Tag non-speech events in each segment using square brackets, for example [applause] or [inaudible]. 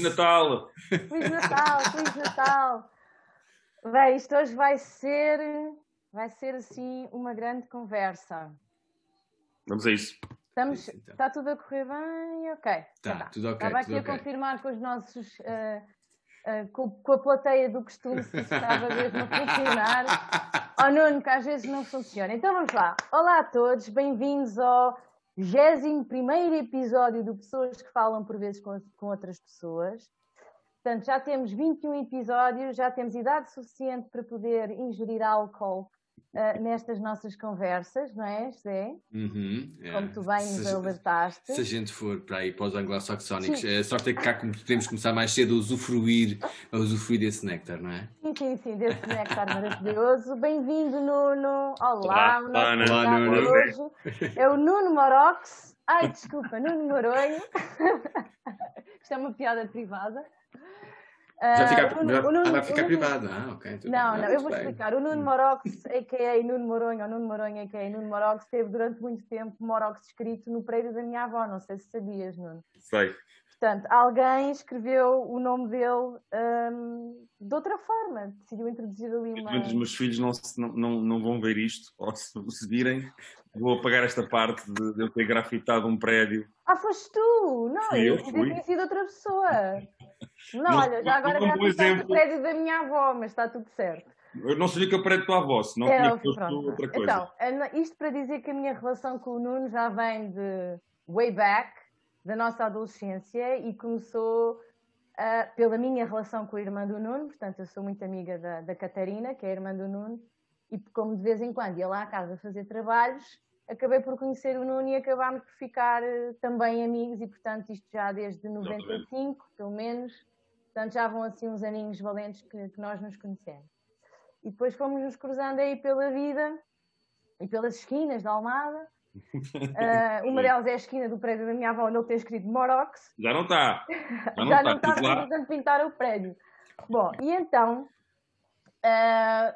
Feliz Natal! Feliz Natal, Feliz Natal! Bem, isto hoje vai ser, vai ser assim uma grande conversa. Vamos a isso. Estamos, Isso, então. Está tudo a correr bem? Ok. Tá, já tudo ok, Estava aqui tudo a confirmar com os nossos. eh, eh, com, com a plateia do costume se estava mesmo a funcionar. [laughs] Oh Nuno, que às vezes não funciona. Então vamos lá. Olá a todos, bem-vindos ao 21 episódio do Pessoas que Falam por vezes com, com outras pessoas. Portanto, já temos 21 episódios, já temos idade suficiente para poder ingerir álcool eh, nestas nossas conversas, não é, José? Uhum, é. Como tu bem nos alertaste. Se a gente for para aí para os anglo-saxónicos, Sim. a sorte é que cá podemos começar mais cedo a usufruir, a usufruir desse néctar, não é? Sim, sim, sim, desse néctar maravilhoso. Bem-vindo, Nuno. Olá, Olá, o nosso Olá, Nuno. convidado Olá, Nuno. hoje é o Nuno Morox. Ai, desculpa, Nuno Noronho. [laughs] Isto é uma piada privada. Já Ah, fica, já- Nuno- ah, vai ficar Nuno- privado. Ah, ok. Não, bem. não, Ah, eu vou bem. explicar. O Nuno Morox, a.k.a. Nuno Moronho, ou Nuno Moronho, a.k.a. Nuno Morox, teve durante muito tempo Morox escrito no prédio da minha avó. Não sei se sabias, Nuno. Sei. Portanto, alguém escreveu o nome dele hum, de outra forma, decidiu introduzir ali uma. Dos meus filhos não, não, não, vão ver isto, ou se, se virem, vou apagar esta parte de, de eu ter grafitado um prédio. Ah, foste tu! Não, Fui eu, tinha sido outra pessoa. [laughs] Não, Não, olha, já agora é um grafitaste o prédio da minha avó, mas está tudo certo. Eu não sabia que eu prédio tua avó, senão É, tinha posto outra coisa. Então, isto para dizer que a minha relação com o Nuno já vem de way back, da nossa adolescência, e começou ah, pela minha relação com a irmã do Nuno, portanto, eu sou muito amiga da, da Catarina, que é a irmã do Nuno, e como de vez em quando ia lá à casa fazer trabalhos, acabei por conhecer o Nuno e acabámos por ficar eh, também amigos, e portanto, isto já desde 95, pelo menos, portanto, já vão assim uns aninhos valentes que, que nós nos conhecemos. E depois fomos nos cruzando aí pela vida e pelas esquinas da Almada. Ah, uma delas é a esquina do prédio da minha avó, onde ele tem escrito Morox. Já não está. Já não Já está. não Estive lá. tentando pintar o prédio. Bom, e então ah,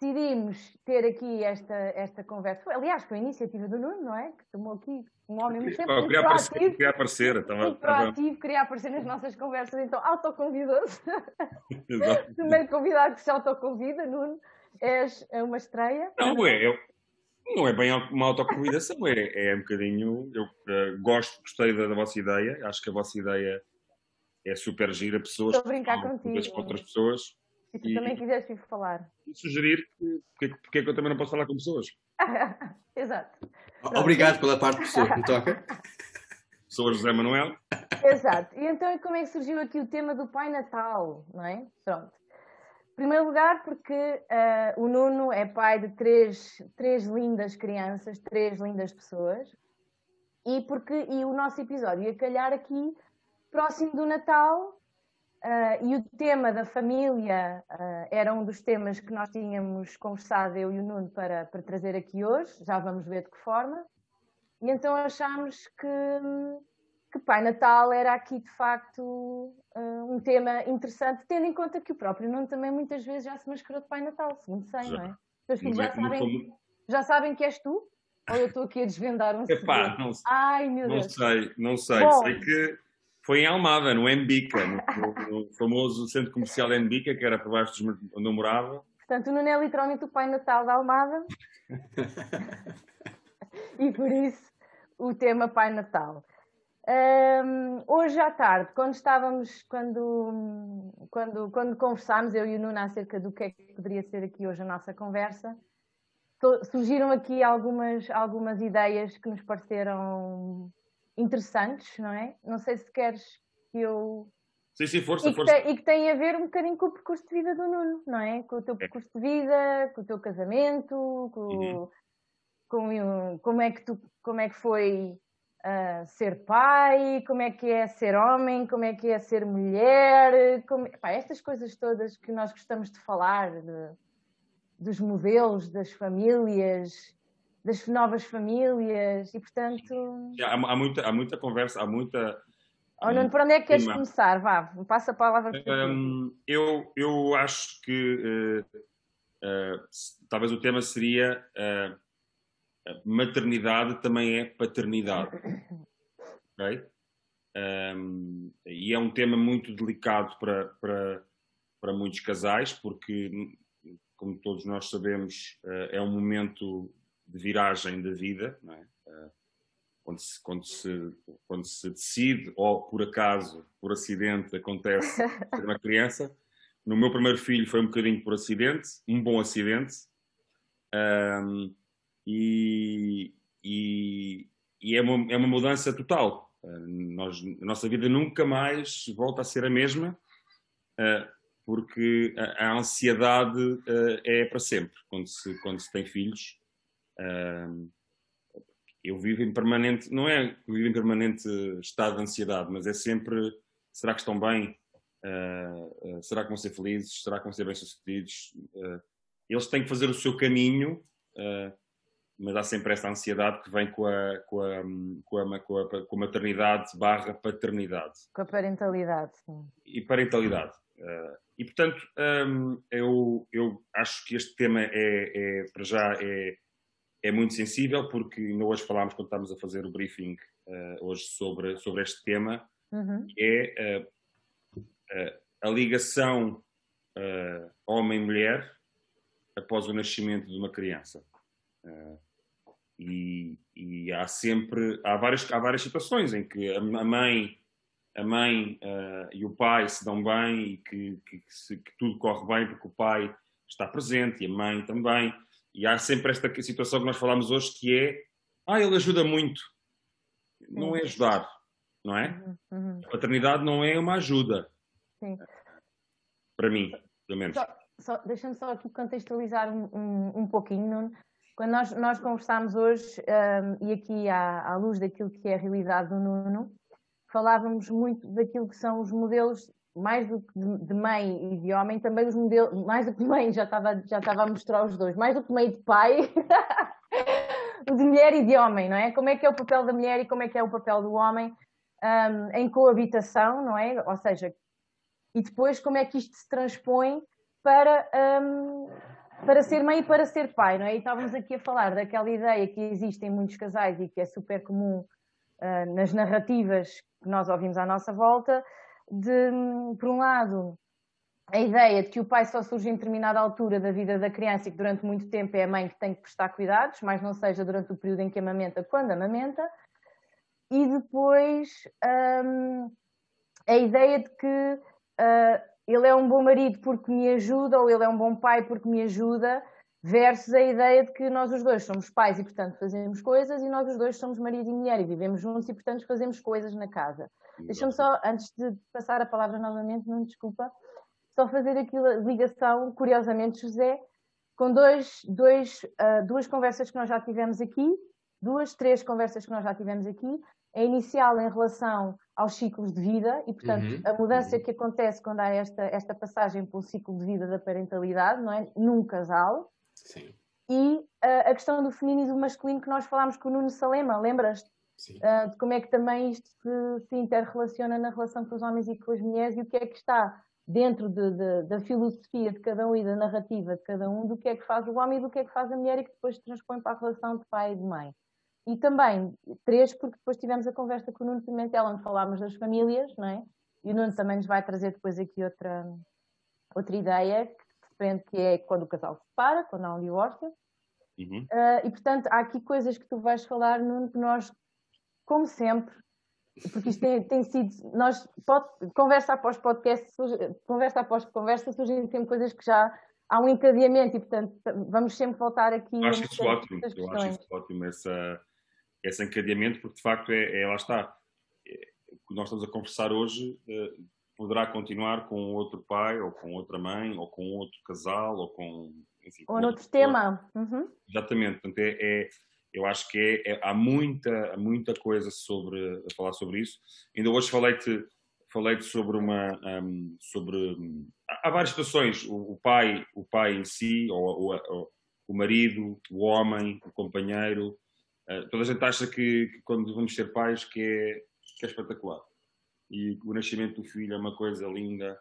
decidimos ter aqui esta, esta conversa. Foi, aliás, foi a iniciativa do Nuno, não é? Que tomou aqui um homem muito, sempre Eu queria aparecer, queria aparecer. Estava, proativo, queria aparecer nas nossas conversas, então autoconvidou-se. [laughs] Primeiro [laughs] convidado que se autoconvida, Nuno. És uma estreia. Não, é, eu- não é bem uma autoconvidação, é, é um bocadinho. Eu eh, gosto, gostei da, da vossa ideia, acho que a vossa ideia é super gira. Pessoas Estou a brincar contigo. outras pessoas Se tu E- também quiseres vir falar. e sugerir que, porque, porque é que eu também não posso falar com pessoas. [laughs] Exato. Obrigado pela parte de pessoa que me toca. [laughs] Pessoas José Manuel, Exato. E então como é que surgiu aqui o tema do Pai Natal, não é? Pronto. Primeiro lugar, porque ah, o Nuno é pai de três, três lindas crianças, três lindas pessoas, e porque e o nosso episódio ia calhar aqui próximo do Natal, ah, e o tema da família ah, era um dos temas que nós tínhamos conversado, eu e o Nuno, para, para trazer aqui hoje, já vamos ver de que forma, e então achámos que, que Pai Natal era aqui de facto ah, um tema interessante, tendo em conta que o próprio Nuno também muitas vezes já se mascarou de Pai Natal, segundo sei, Já. não é? Teus filhos já sabem, já sabem que és tu? Ou eu estou aqui a desvendar um Epá, segredo? não, Ai meu não Deus! sei, não sei. Bom. Sei que foi em Almada, no Embica, no, no- no famoso centro comercial Embica, que era por baixo dos meus- onde eu morava. Portanto, o Nuno é literalmente o Pai Natal da Almada. [laughs] e por isso o tema Pai Natal. Hum, hoje à tarde, quando estávamos, quando, quando, quando conversámos, eu e o Nuno, acerca do que é que poderia ser aqui hoje a nossa conversa, surgiram aqui algumas, algumas ideias que nos pareceram interessantes, não é? Não sei se queres que eu Sim, sim, força, e que, força. tem, e que tem a ver um bocadinho com o percurso de vida do Nuno, não é? Com o teu percurso de vida, com o teu casamento, com, Uhum. com o- como é que tu, como é que foi ah, ser pai, como é que é ser homem, como é que é ser mulher, como, estas coisas todas que nós gostamos de falar, de- dos modelos, das famílias, das novas famílias, e portanto, Há, há muita, há muita conversa, há muita. oh, Nuno, por onde é que queres Marco. começar? Vá, passa a palavra para. Hum, eu, eu acho que eh, s- talvez o tema seria eh, maternidade também é paternidade. Ok? Um, e é um tema muito delicado para, para, para muitos casais, porque, como todos nós sabemos, uh, é um momento de viragem da vida, é? uh, quando, se, quando, se, quando se decide, ou por acaso, por acidente, acontece [laughs] ter uma criança. No meu primeiro filho foi um bocadinho por acidente, um bom acidente, um, e, e, e é, uma, é uma mudança total nós, a nossa vida nunca mais volta a ser a mesma, uh, porque a, a ansiedade uh, é para sempre quando se, quando se tem filhos. Uh, eu vivo em permanente, não é que vivo em permanente estado de ansiedade, mas é sempre: será que estão bem? será que vão ser felizes? Será que vão ser bem-sucedidos? eles têm que fazer o seu caminho mas há sempre essa ansiedade que vem com a, com a, com a, com a, com a maternidade barra paternidade. Com a parentalidade, sim. E parentalidade. Uh, e, portanto, um, eu, eu acho que este tema é, é para já, é, é muito sensível, porque ainda hoje falámos, quando estávamos a fazer o briefing uh, hoje sobre, sobre este tema, uhum. é uh, a ligação homem-mulher após o nascimento de uma criança. Uh, e, e, há sempre há várias há várias situações em que a mãe a mãe uh, e o pai se dão bem e que, que, que, se, que, tudo corre bem porque o pai está presente e a mãe também. E há sempre esta situação que nós falamos hoje que é ah ele ajuda muito. Não é ajudar não é? Uhum, uhum. a paternidade não é uma ajuda. Sim. para mim pelo menos. Só, só, deixa-me só aqui contextualizar um, um, um pouquinho Nuno quando nós, nós conversámos hoje, um, e aqui à, à, luz daquilo que é a realidade do Nuno, falávamos muito daquilo que são os modelos, mais do que de, de mãe e de homem, também os modelos, mais do que mãe, já estava, já estava a mostrar os dois, mais do que mãe de pai, [laughs] de mulher e de homem, não é? Como é que é o papel da mulher e como é que é o papel do homem um, em coabitação, não é? Ou seja, e depois como é que isto se transpõe para. Um, para ser mãe e para ser pai, não é? E estávamos aqui a falar daquela ideia que existe em muitos casais e que é super comum uh, nas narrativas que nós ouvimos à nossa volta, de, por um lado, a ideia de que o pai só surge em determinada altura da vida da criança e que durante muito tempo é a mãe que tem que prestar cuidados, mas não seja durante o período em que amamenta, quando amamenta. E depois um, a ideia de que uh, ele é um bom marido porque me ajuda ou ele é um bom pai porque me ajuda, versus a ideia de que nós os dois somos pais e, portanto, fazemos coisas e nós os dois somos marido e mulher e vivemos juntos e, portanto, fazemos coisas na casa. Deixa-me só, antes de passar a palavra novamente, não desculpa, só fazer aqui a ligação, curiosamente, José, com dois, dois, uh, duas conversas que nós já tivemos aqui, duas, três conversas que nós já tivemos aqui, a inicial em relação aos ciclos de vida e, portanto, uhum. a mudança uhum. que acontece quando há esta, esta passagem pelo ciclo de vida da parentalidade, não é? Num casal. Sim. E uh, a questão do feminino e do masculino que nós falámos com o Nuno Salema, lembras? Uh, de como é que também isto se, se interrelaciona na relação com os homens e com as mulheres e o que é que está dentro de, de, da filosofia de cada um e da narrativa de cada um, do que é que faz o homem e do que é que faz a mulher e que depois transpõe para a relação de pai e de mãe. E também, três, porque depois tivemos a conversa com o Nuno Pimentel, onde falámos das famílias, não é? E o Nuno também nos vai trazer depois aqui outra, outra ideia, que depende que é quando o casal se separa, quando há um divórcio. Uhum. Uh, e portanto, há aqui coisas que tu vais falar, Nuno, que nós, como sempre, porque isto tem, tem sido, nós, pod, conversa após podcast, conversa após conversa, surgem sempre coisas que já há um encadeamento e, portanto, vamos sempre voltar aqui. Acho isso ótimo, eu acho isso ótimo, essa esse encadeamento, porque de facto é, é lá está. É, o que nós estamos a conversar hoje é, poderá continuar com outro pai, ou com outra mãe, ou com outro casal, ou com. Enfim, ou noutro tema. Uhum. Exatamente. Portanto, é, é, eu acho que é, é, há, muita, muita coisa sobre, a falar sobre isso. Ainda hoje falei-te falei sobre uma um, sobre há várias situações o, o, pai o pai em si ou, ou, o marido o homem o companheiro Uh, toda a gente acha que, que, quando vamos ser pais que é, que é espetacular. E o nascimento do filho é uma coisa linda.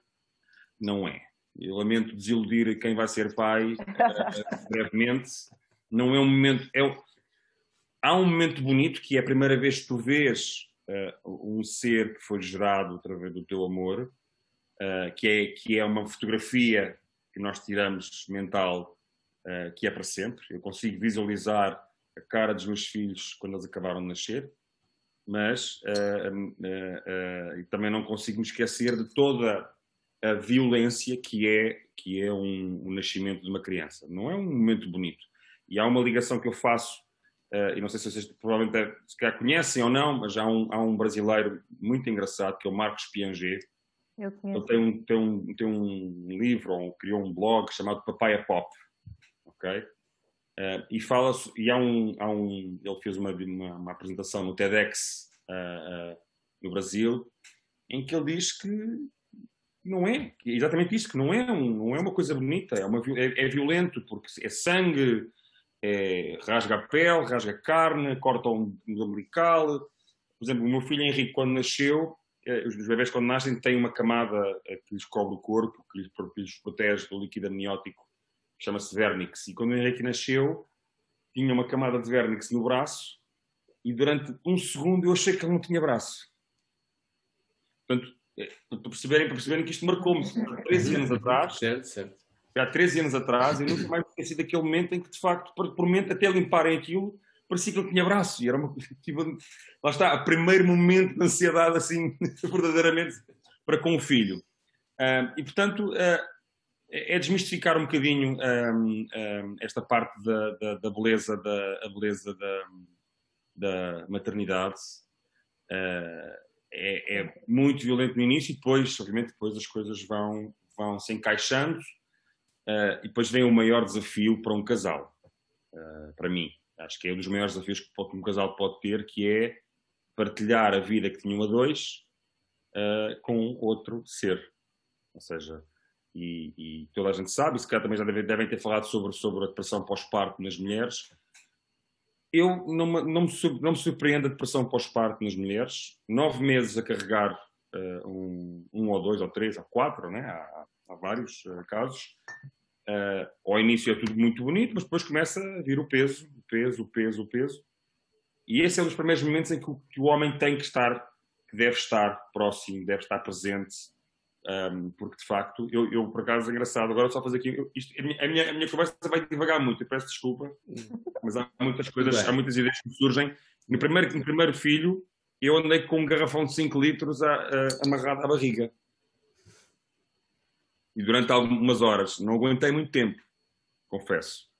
Não é. Eu lamento desiludir quem vai ser pai uh, [laughs] brevemente. Não é um momento. É, há um momento bonito que é a primeira vez que tu vês uh, um ser que foi gerado através do teu amor, uh, que, é, que é uma fotografia que nós tiramos mental, que é para sempre. Eu consigo visualizar a cara dos meus filhos quando eles acabaram de nascer, mas e também não consigo me esquecer de toda a violência que é, que é um, um nascimento de uma criança. Não é um momento bonito. E há uma ligação que eu faço Uh, e não sei se vocês provavelmente é, se calhar conhecem ou não, mas há um, há um brasileiro muito engraçado que é o Marcos Pianger. Eu conheço. Ele tem um, tem um, tem um livro, ou criou um blog chamado Papaya Pop. Ok? Uh, e fala e há um, há um ele fez uma, uma, uma apresentação no TEDx uh, no Brasil em que ele diz que não é, exatamente isso, que não é, um, não é uma coisa bonita, é, uma, é, é violento, porque é sangue, é, rasga a pele, rasga a carne, corta um umbilical. Por exemplo, o meu filho Henrique, quando nasceu, é, os bebés quando nascem têm uma camada é, que lhes cobre o corpo, que lhes, que lhes protege do líquido amniótico, chama-se vernix. E quando o Henrique nasceu, tinha uma camada de vernix no braço e durante um segundo eu achei que ele não tinha braço. Portanto, para perceberem, para perceberem que isto marcou-me 13 anos atrás. Certo, certo há 13 anos atrás, e nunca mais esqueci daquele momento em que, de facto, por, por momento, até limparem aquilo, parecia que ele tinha braço. E era uma tipo, lá está, o primeiro momento de ansiedade, assim, [laughs] verdadeiramente, para com o filho. Uh, e, portanto, uh, é desmistificar um bocadinho um, um, esta parte da, da, da, beleza, da, beleza da, da maternidade. Uh, é, é, muito violento no início e depois, obviamente, depois as coisas vão, vão se encaixando Uh, e depois vem o maior desafio para um casal, uh, para mim. Acho que é um dos maiores desafios que um casal pode ter, que é partilhar a vida que tinham a dois com outro ser. Ou seja, e, e, toda a gente sabe, se calhar também já devem, devem ter falado sobre, sobre a depressão pós-parto nas mulheres. Eu não me, não me, não me surpreende a depressão pós-parto nas mulheres. Nove meses a carregar um, um, ou dois, ou três, ou quatro, né? há, há vários uh, casos. Uh, ao início é tudo muito bonito, mas depois começa a vir o peso, o peso, o peso, o peso. E esse é um dos primeiros momentos em que o, que o homem tem que estar, que deve estar próximo, deve estar presente, um, porque de facto, eu, eu, por acaso é engraçado, agora só fazer aqui, isto, a, minha, a, minha, a, minha, conversa vai devagar muito, eu peço desculpa, mas há muitas coisas, há muitas ideias que surgem. No primeiro, no primeiro filho, eu andei com um garrafão de 5 litros a, a, amarrado à barriga e durante algumas horas. Não aguentei muito tempo, confesso.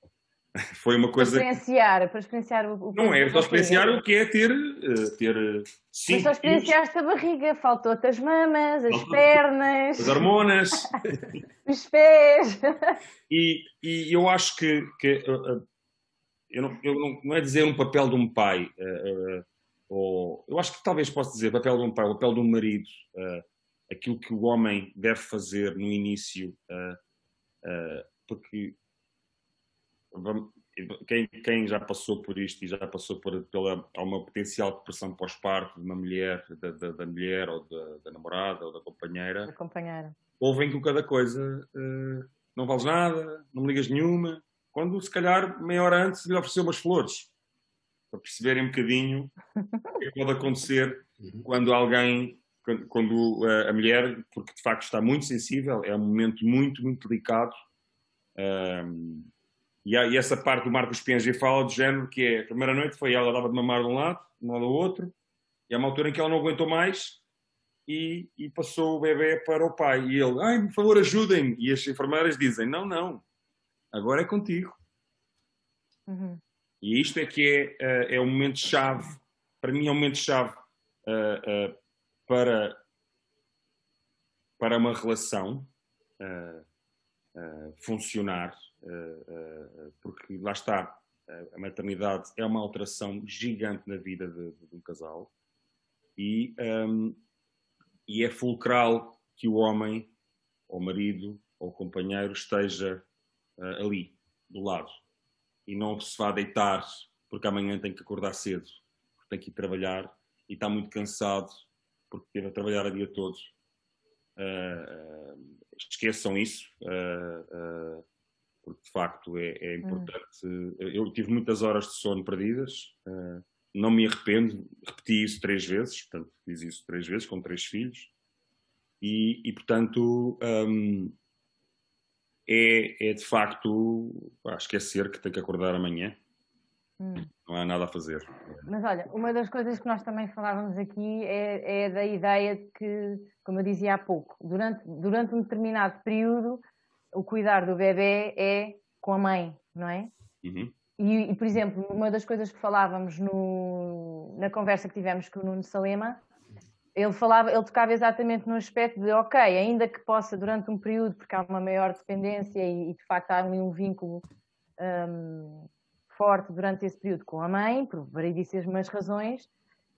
[laughs] Foi uma coisa. Para experienciar, para experienciar o. Não é, para experienciar o que é ter. Eh, ter eh, sim, Mas só experienciaste a barriga, faltou-te as mamas, as pernas. As hormonas. [laughs] Os pés. E, e eu acho que. que eh, eu não, eu não, não é dizer um papel de um pai. ou, eu acho que talvez possa dizer papel de um pai, o papel de um marido aquilo que o homem deve fazer no início, porque quem, quem, já passou por isto e já passou por pela uma potencial depressão pós-parto de uma mulher, da, da, da mulher ou da, da, namorada ou da companheira, da companheira. ouvem com cada coisa, uh, não vales nada, não me ligas nenhuma, quando se calhar meia hora antes lhe ofereceu umas flores, para perceberem um bocadinho o que pode acontecer uhum. quando alguém quando eh, a mulher, porque de facto está muito sensível, é um momento muito, muito delicado. Um, e, há, e, essa parte do Marcos Pianger fala do género que é, a primeira noite foi ela dava de mamar de um lado, de um lado ao outro, e há uma altura em que ela não aguentou mais e, e passou o bebê para o pai. E ele, ai, por favor, ajudem. E as enfermeiras dizem, não, não, agora é contigo. Uhum. E isto é que é, eh, é um momento-chave, para mim é um momento-chave. Uh, uh, para, para uma relação uh, funcionar, porque lá está, a maternidade é uma alteração gigante na vida de, de um casal e, um, e é fulcral que o homem, ou marido, ou companheiro esteja ali, do lado, e não se vá deitar porque amanhã tem que acordar cedo, porque tem que ir trabalhar e está muito cansado porque esteve a trabalhar a dia todo. Uh, esqueçam isso, uh, porque de facto é, é importante. Hum. Eu tive muitas horas de sono perdidas, não me arrependo, repeti isso três vezes, portanto, fiz isso três vezes com três filhos. E, e portanto, um, é, é de facto pá, esquecer que tem que acordar amanhã. Hum. Não há nada a fazer. Mas olha, uma das coisas que nós também falávamos aqui é, é da ideia de que, como eu dizia há pouco, durante, durante um determinado período, o cuidar do bebê é com a mãe, não é? Uhum. E, e, por exemplo, uma das coisas que falávamos no, na conversa que tivemos com o Nuno Salema, ele falava, ele tocava exatamente no aspecto de, ok, ainda que possa durante um período, porque há uma maior dependência e, e de facto há ali um vínculo um, forte durante esse período com a mãe, por variedíssimas razões,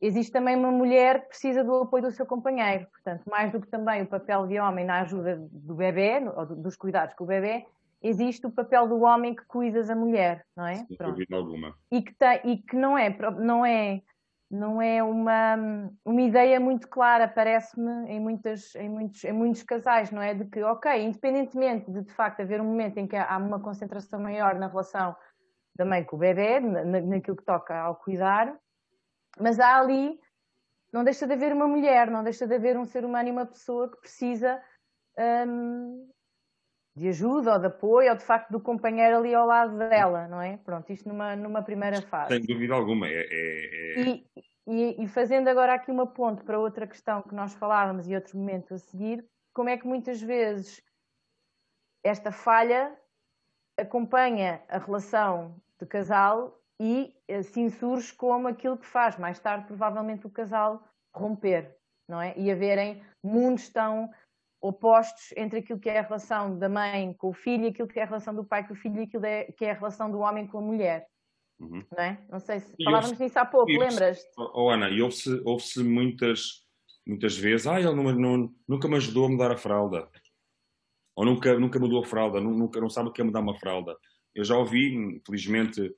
existe também uma mulher que precisa do apoio do seu companheiro. Portanto, mais do que também o papel de homem na ajuda do bebê, ou dos cuidados com o bebê, existe o papel do homem que cuida da mulher, não é? Sem dúvida alguma. E que, tem, e que não é, não é, não é uma, uma ideia muito clara, parece-me, em, muitas, em, muitos, em muitos casais, não é? De que, ok, independentemente de de facto haver um momento em que há uma concentração maior na relação da mãe com o bebê, na, naquilo que toca ao cuidar, mas há ali, não deixa de haver uma mulher, não deixa de haver um ser humano e uma pessoa que precisa hum, de ajuda ou de apoio ou de facto do companheiro ali ao lado dela, não é? Pronto, isto numa, numa primeira fase. Sem dúvida alguma. É, é, é... E, e, e, fazendo agora aqui uma ponte para outra questão que nós falávamos e outro momento a seguir, como é que muitas vezes esta falha acompanha a relação de casal e assim surge como aquilo que faz mais tarde provavelmente o casal romper, não é? E haverem mundos tão opostos entre aquilo que é a relação da mãe com o filho e aquilo que é a relação do pai com o filho e aquilo é, que é a relação do homem com a mulher. Uhum. Não é? Não sei se falávamos nisso há pouco, lembras? Oh, Ana, e houve-se houve muitas, muitas vezes, ah, ele não, não, nunca me ajudou a mudar a fralda. Ou nunca, nunca mudou a fralda, nunca, não sabe o que é mudar uma fralda. Eu já ouvi, infelizmente,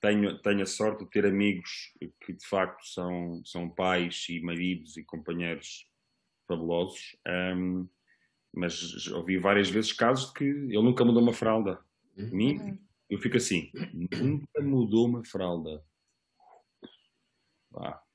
tenho, tenho a sorte de ter amigos que de facto são, são pais e maridos e companheiros fabulosos. Um, mas ouvi várias vezes casos de que ele nunca mudou uma fralda. Uhum. Mim, eu fico assim, nunca mudou uma fralda. Ah.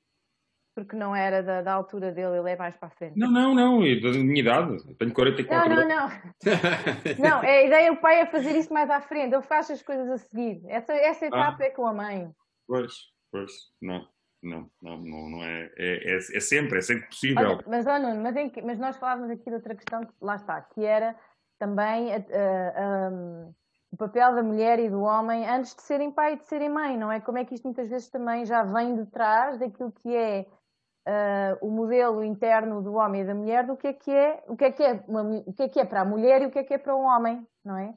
Porque não era da, da, altura dele, ele é mais para a frente. Não, não, não, é da minha idade. Eu tenho 44 Não, não, não. [laughs] não, é a ideia é o pai a fazer isso mais à frente, ele faz as coisas a seguir. Essa, essa etapa ah. é com a mãe. Pois, pois, não. Não, não, não, não é, é, é, é, sempre, é sempre possível. Olha, mas, oh, Nuno, mas, em, mas, nós falávamos aqui de outra questão, que lá está, que era também uh, um, o papel da mulher e do homem antes de serem pai e de serem mãe, não é? Como é que isto muitas vezes também já vem de trás daquilo que é uh, o modelo interno do homem e da mulher, do que é que é, o que é que é, uma, o que é que é para a mulher e o que é que é para o homem, não é?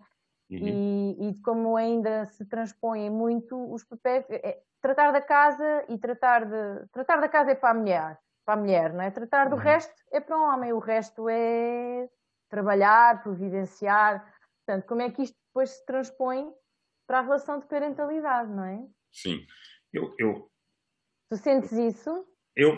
Uhum. E, e de como ainda se transpõem muito os papéis. É, tratar da casa e tratar de. Tratar da casa é para a mulher, para a mulher, não é? Tratar do uhum. resto é para o homem, o resto é trabalhar, providenciar. Portanto, como é que isto depois se transpõe para a relação de parentalidade, não é? Sim. Eu, eu... Tu sentes isso? Eu,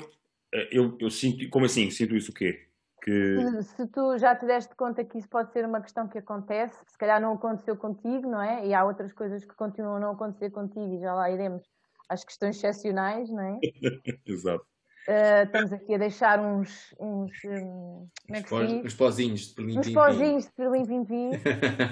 eu, eu sinto. Como assim? Sinto isso o quê? Que... Se, tu já te deste conta que isso pode ser uma questão que acontece, se calhar não aconteceu contigo, não é? E há outras coisas que continuam a não acontecer contigo e já lá iremos às questões excepcionais, não é? [laughs] Exato. Uh, estamos aqui a deixar uns, uns um, como é que se diz? Uns pozinhos de Berlim Uns pozinhos de Berlim Vim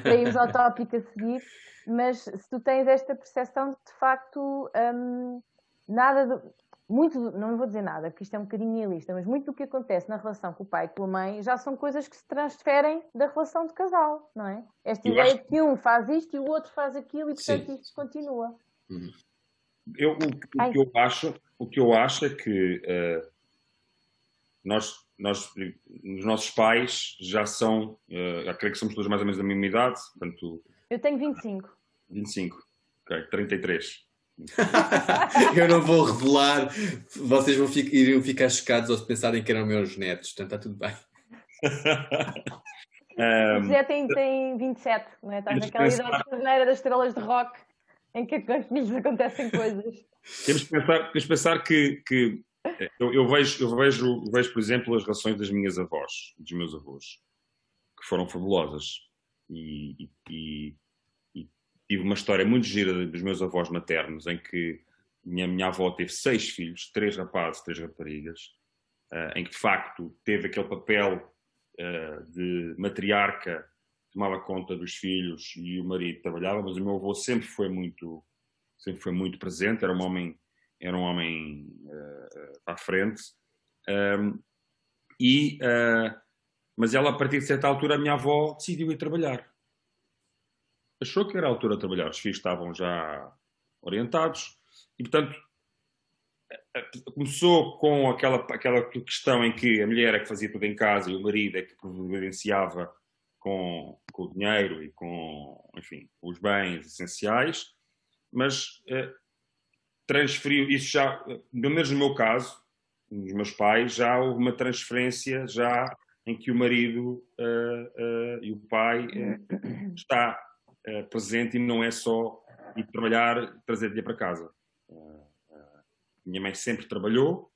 irmos [laughs] ao tópico a seguir, mas se tu tens esta percepção de, de facto, um, nada, de, muito, não vou dizer nada, porque isto é um bocadinho nihilista, mas muito do que acontece na relação com o pai e com a mãe já são coisas que se transferem da relação de casal, não é? Esta eu ideia acho... que um faz isto e o outro faz aquilo e portanto Sim. isto continua. Uhum. Eu, o, o que eu acho, o que eu acho é que uh, nós, nós, os nossos pais já são, uh, creio que somos todos mais ou menos da mesma idade, portanto... Eu tenho 25. 25, ok, 33. [laughs] eu não vou revelar, vocês vão ficar, iriam ficar chocados ao pensarem que eram meus netos, portanto está tudo bem. um, o José tem, tem 27, não é? Estás naquela idade da das estrelas de rock em que com os filhos acontecem coisas. Temos que pensar, temos que, pensar que, que eu, eu, vejo, eu vejo, vejo, por exemplo, as relações das minhas avós, dos meus avós, que foram fabulosas. E, e, e tive uma história muito gira dos meus avós maternos, em que minha, minha avó teve seis filhos, três rapazes, três raparigas, uh, em que de facto teve aquele papel uh, de matriarca, tomava conta dos filhos e o marido trabalhava, mas o meu avô sempre foi muito, sempre foi muito presente, era um homem, era um homem uh, à frente. Um, e, mas ela, a partir de certa altura, a minha avó decidiu ir trabalhar. Achou que era a altura de trabalhar, os filhos estavam já orientados, e, portanto, começou com aquela, aquela questão em que a mulher é que fazia tudo em casa e o marido é que providenciava com, com o dinheiro e com, enfim, os bens essenciais, mas eh, transferiu, isso já, pelo menos no meu caso, nos meus pais, já houve uma transferência já em que o marido uh, uh, e o pai uh, [coughs] está presente e não é só ir trabalhar, trazer dinheiro para casa. Minha mãe sempre trabalhou,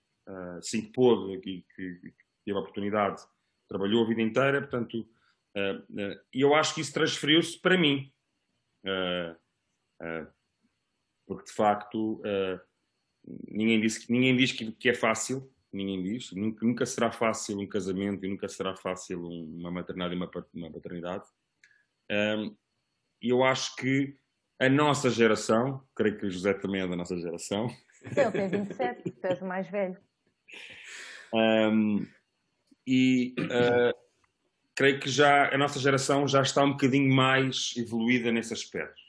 assim que pôde que, que teve a oportunidade, trabalhou a vida inteira, portanto, e eu acho que isso transferiu-se para mim. porque de facto ninguém, disse, ninguém diz que, é fácil, ninguém diz, nunca, será fácil um casamento e nunca será fácil uma maternidade e uma paternidade. E eu acho que a nossa geração, creio que o José também é da nossa geração. Ele tem 27, tu és o mais velho. Um, e uh, creio que já a nossa geração já está um bocadinho mais evoluída nesse aspecto.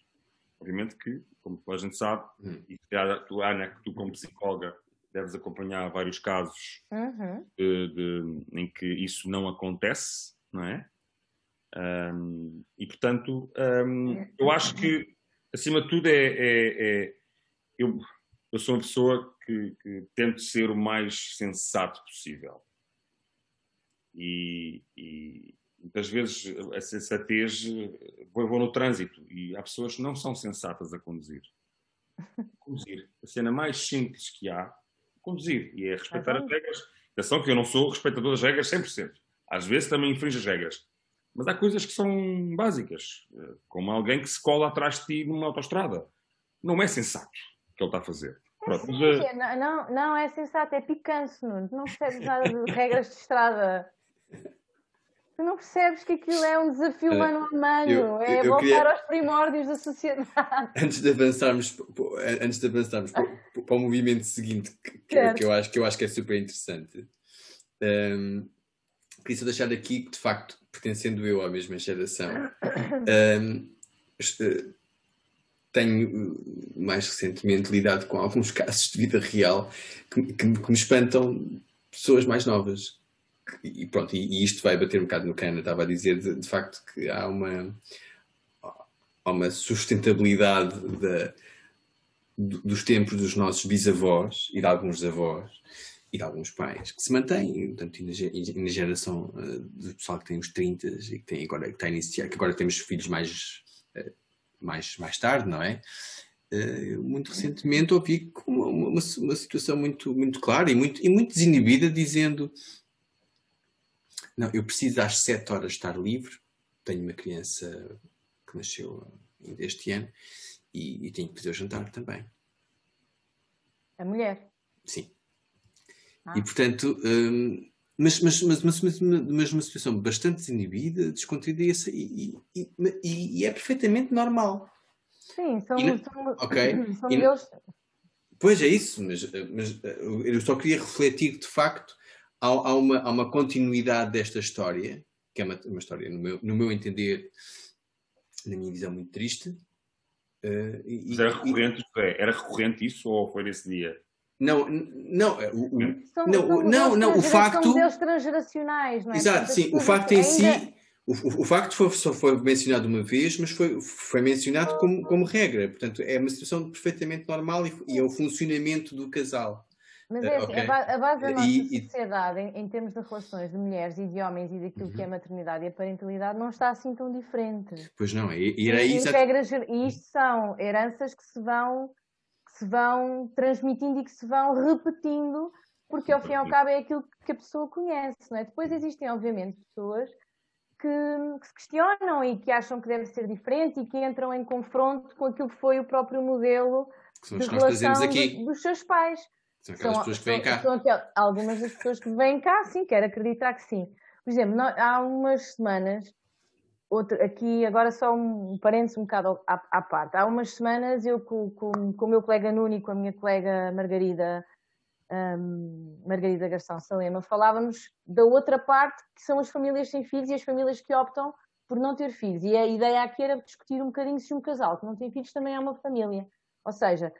Obviamente que, como a gente sabe, hum. e tu, Ana, que tu como psicóloga deves acompanhar vários casos uhum. de, de, em que isso não acontece, não é? Um, e portanto, um, eu acho que acima de tudo, é, é, é eu, eu, sou uma pessoa que, que, tento ser o mais sensato possível. E, e muitas vezes a sensatez. Vou, vou, no trânsito e há pessoas que não são sensatas a conduzir. [laughs] Conduzir. A cena mais simples que há, conduzir. E é respeitar as regras. Atenção que eu não sou respeitador das regras 100%. Às vezes também infringe as regras. Mas há coisas que são básicas, eh, como alguém que se cola atrás de ti numa autostrada. Não é sensato o que ele está a fazer. Pronto, mas, uh... não, não, não, é sensato, é picanço, Nuno. Tu não percebes nada de [laughs] regras de estrada. Tu não percebes que aquilo é um desafio mano a mano, eu, é voltar queria... aos primórdios da sociedade. [laughs] Antes de avançarmos, antes de avançarmos para, para o movimento seguinte, que, que, eu acho, que eu acho que é super interessante, um, ehm, queria só deixar aqui que, de facto, pertencendo eu à mesma geração, [coughs] um, tenho mais recentemente lidado com alguns [laughs] casos de vida real que, que, que me espantam pessoas mais novas. E pronto, e, e, isto vai bater um bocado no cano. Estava a dizer de, de facto que há uma, há uma sustentabilidade da, dos tempos dos nossos bisavós e de alguns avós e de alguns pais que se mantêm, portanto, na, geração uh, do pessoal que tem os 30 e que tem agora que está a iniciar, que agora temos filhos mais, uh, mais, mais tarde, não é? Uh, muito recentemente ouvi uma, uma, uma, situação muito, muito clara e muito, e muito desinibida, dizendo: Não, eu preciso às 7 horas estar livre. Tenho uma criança que nasceu este ano e, e tenho que fazer o jantar também. A mulher? Sim. Ah. E portanto, um, mas, mas, mas, mas, mas, mas uma situação bastante desinibida, descontraída e, e, e, e, é perfeitamente normal. Sim, são, e, são, okay. [clears throat] são modelos. Pois é isso, mas, mas eu só queria refletir que de facto há, há, uma, há uma continuidade desta história, que é uma, uma história, no meu, no meu entender, na minha visão, muito triste. Uh, e, mas era recorrente, era recorrente isso ou foi nesse dia? Não, não, é, o, são, não, são não, não, o facto. São modelos transgeracionais, não é? Exato, sim, o facto em si. O, o, facto foi, só foi mencionado uma vez, mas foi, foi mencionado como, como regra. Portanto, é uma situação perfeitamente normal e, e é o funcionamento do casal. Mas é assim, okay. a, base da nossa e, sociedade, em, em, termos de relações de mulheres e de homens e daquilo uhum. que é a maternidade e a parentalidade, não está assim tão diferente. Pois não, e, e, era isso. E isto são heranças que se vão se vão transmitindo e que se vão repetindo, porque ao fim e ao cabo é aquilo que a pessoa conhece, não é? Depois existem, obviamente, pessoas que, que, se questionam e que acham que deve ser diferente e que entram em confronto com aquilo que foi o próprio modelo trazemos aqui. dos seus pais. São aquelas são, pessoas que vêm cá. São, são algumas das pessoas que vêm cá, sim, quero acreditar que sim. Por exemplo, há umas semanas, outro, aqui agora só um parênteses um bocado à, à parte. Há umas semanas eu com, com, com o meu colega Nuno e com a minha colega Margarida um, Margarida Garção Salema, falávamos da outra parte, que são as famílias sem filhos e as famílias que optam por não ter filhos. E a ideia aqui era discutir um bocadinho se um casal que não tem filhos também é uma família. Ou seja,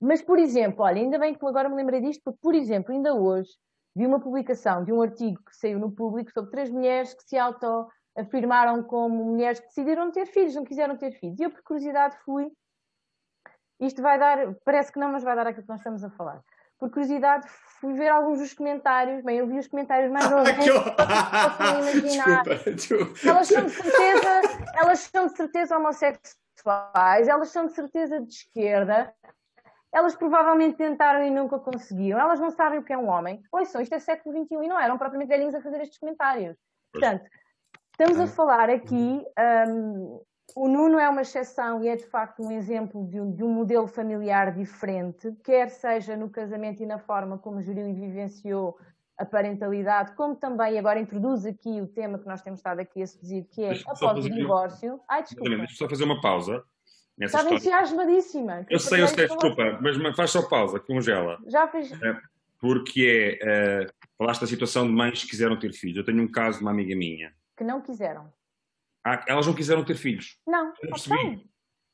mas por exemplo, olha, ainda bem que agora me lembrei disto, porque, por exemplo, ainda hoje vi uma publicação de um artigo que saiu no público sobre três mulheres que se auto-afirmaram como mulheres que decidiram ter filhos, não quiseram ter filhos. E eu, por curiosidade, fui. Isto vai dar, parece que não, mas vai dar aquilo que nós estamos a falar por curiosidade, fui ver alguns dos comentários. Bem, eu vi os comentários mais ou menos. [laughs] imaginar. Desculpa, desculpa. Elas são de certeza, elas são de certeza homossexuais, elas são de certeza de esquerda. Elas provavelmente tentaram e nunca conseguiram. Elas não sabem o que é um homem. Ouçam, isto é século XXI e não eram propriamente velhinhos a fazer estes comentários. Portanto, estamos a falar aqui um, o Nuno é uma exceção e é de facto um exemplo de um, de um, modelo familiar diferente, quer seja no casamento e na forma como geriu e vivenciou a parentalidade, como também agora introduz aqui o tema que nós temos estado aqui a seduzir, que é após o divórcio. Uma... Ai, desculpa. Deixa só fazer uma pausa. Nessa Estava entusiasmadíssima. Eu sei, eu sei, desculpa, mas faz só pausa, congela. Já fiz. É, porque é, uh, falaste da situação de mães que quiseram ter filhos. Eu tenho um caso de uma amiga minha. Que não quiseram. Ah, elas não quiseram ter filhos. Não, não,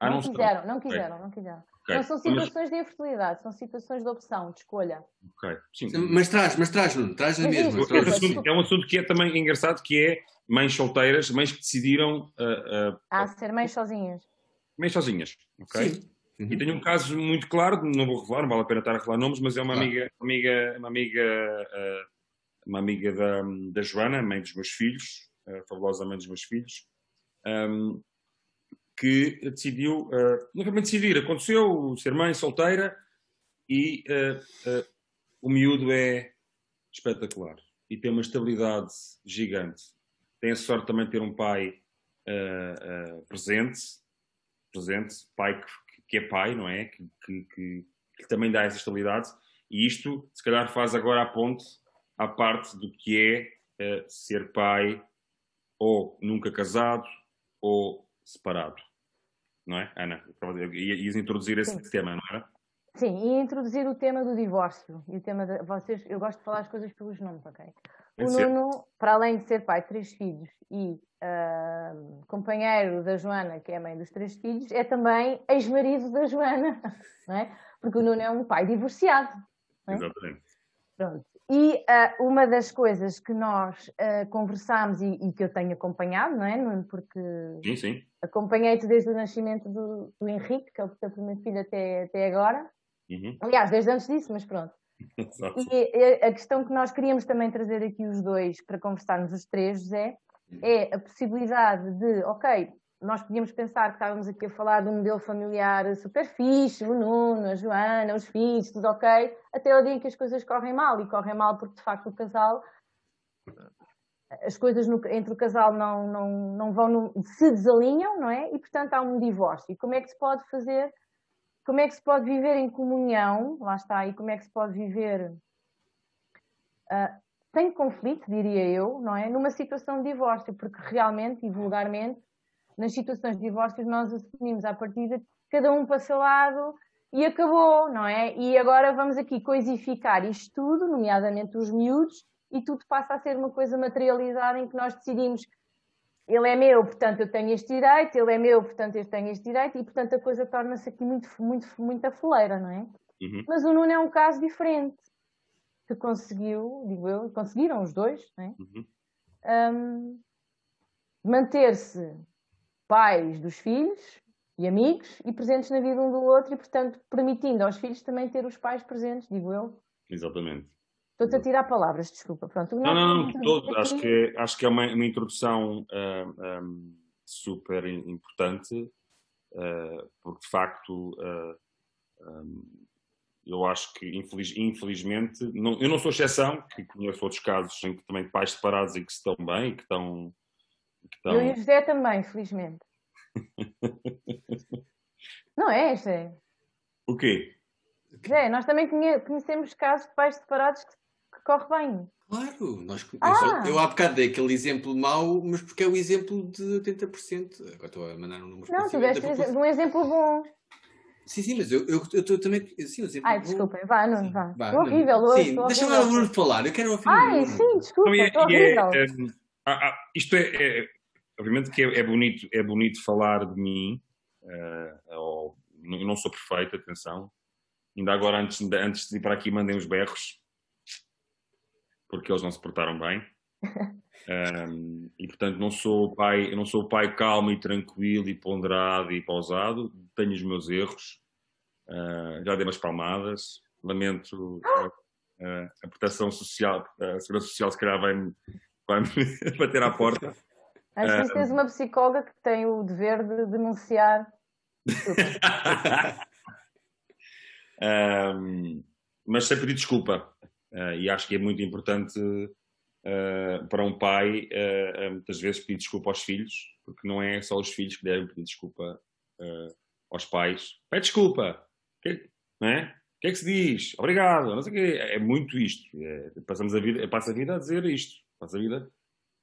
ah, não, não quiseram, não quiseram, não quiseram. Okay. Não são situações mas... de infertilidade, são situações de opção, de escolha. Ok, sim. Mas traz, mas traz, não, traz a mesma. É, um assunto, é um assunto que é também engraçado, que é mães solteiras, mães que decidiram... Uh, uh, ah, ser mães sozinhas. Mães sozinhas, ok? Sim. Uhum. E tenho um caso muito claro, não vou revelar, não vale a pena estar a revelar nomes, mas é uma amiga, uma amiga, uma amiga, uh, uma amiga da, da Joana, mãe dos meus filhos, uh, fabulosa mãe dos meus filhos, um, que decidiu, uh, não foi decidir, aconteceu ser mãe solteira e uh, uh, o miúdo é espetacular e tem uma estabilidade gigante. Tem a sorte também de ter um pai presente, presente, pai que, que, é pai, não é? Que, que, que, também dá essa estabilidade e isto, se calhar, faz agora a ponte à parte do que é ser pai ou nunca casado, ou separado. Não é, Ana? Ias introduzir esse Sim. tema, não era? Sim, e introduzir o tema do divórcio. E o tema de vocês, eu gosto de falar as coisas pelos nomes, ok? O Nuno, para além de ser pai de três filhos e uh, companheiro da Joana, que é mãe dos três filhos, é também ex-marido da Joana, [laughs] não é? Porque o Nuno é um pai divorciado. É? Exatamente. Pronto. E uh, uma das coisas que nós uh, conversámos e, e, que eu tenho acompanhado, não é? Porque sim, sim. acompanhei-te desde o nascimento do, do, Henrique, que é o teu primeiro filho até, até agora. Uhum. Aliás, desde antes disso, mas pronto. [laughs] e a questão que nós queríamos também trazer aqui os dois para conversarmos os três, José, uhum. é a possibilidade de, ok, nós podíamos pensar que estávamos aqui a falar de um modelo familiar super fixe, o Nuno, a Joana, os filhos, tudo ok, até o dia em que as coisas correm mal, e correm mal porque de facto o casal, as coisas no, entre o casal não, não, não vão, no, se desalinham, não é? E portanto há um divórcio. E como é que se pode fazer, como é que se pode viver em comunhão, lá está, e como é que se pode viver uh, sem conflito, diria eu, não é? Numa situação de divórcio, porque realmente e vulgarmente nas situações de divórcio nós assumimos à partida cada um para seu lado e acabou, não é? E agora vamos aqui coisificar isto tudo, nomeadamente os miúdos, e tudo passa a ser uma coisa materializada em que nós decidimos ele é meu, portanto eu tenho este direito, ele é meu, portanto eu tenho este direito, e portanto a coisa torna-se aqui muito, muito, muito afoleira, não é? Uhum. Mas o Nuno é um caso diferente, que conseguiu, digo eu, conseguiram os dois, não é? Uhum. Um, manter-se pais dos filhos e amigos e presentes na vida um do outro e, portanto, permitindo aos filhos também ter os pais presentes, digo eu. Exatamente. Estou-te a tirar palavras, desculpa. Pronto, não, não, não, todo, acho, que, acho que é uma, uma introdução uh, um, super importante, uh, porque de facto uh, um, eu acho que infeliz, infelizmente, não, eu não sou exceção, que conheço outros casos em que também pais separados e que estão bem que estão então... Eu e o José também, felizmente. [laughs] não é, José? O quê? Zé, nós também conhecemos casos de pais separados que, que corre bem. Claro, nós, ah. eu, eu há bocado dei aquele exemplo mau, mas porque é o exemplo de 80%. Agora estou a mandar um número Não, tiveste um exemplo bom. Sim, sim, mas eu estou também. Sim, um exemplo Ai, desculpem, vá, não, vá. vá estou horrível hoje. Sim, deixa lá o Bruno falar, eu quero ouvir Ai, sim, desculpa, é, estou é, horrível. É, é, ah, isto é, é, obviamente que é, é, bonito, é bonito falar de mim, uh, ou, não sou perfeito, atenção. Ainda agora, antes, antes de ir para aqui, mandem os berros porque eles não se portaram bem. um, [laughs] e portanto não sou o pai, eu não sou o pai calmo e tranquilo e ponderado e pausado. Tenho os meus erros. Uh, já dei umas palmadas. Lamento uh, a proteção social, a segurança social se calhar vai-me vai [laughs] bater à porta. Acho que tens uma psicóloga que tem o dever de denunciar. um, [laughs] mas sem pedir desculpa. Uh, e acho que é muito importante uh, para um pai, uh, muitas vezes, pedir desculpa aos filhos, porque não é só os filhos que devem pedir desculpa aos pais. Pede desculpa! Que, não é? O que é que se diz? Obrigado! Não sei quê. É muito isto. É, passamos a vida, passa a vida a dizer isto. Passa a vida.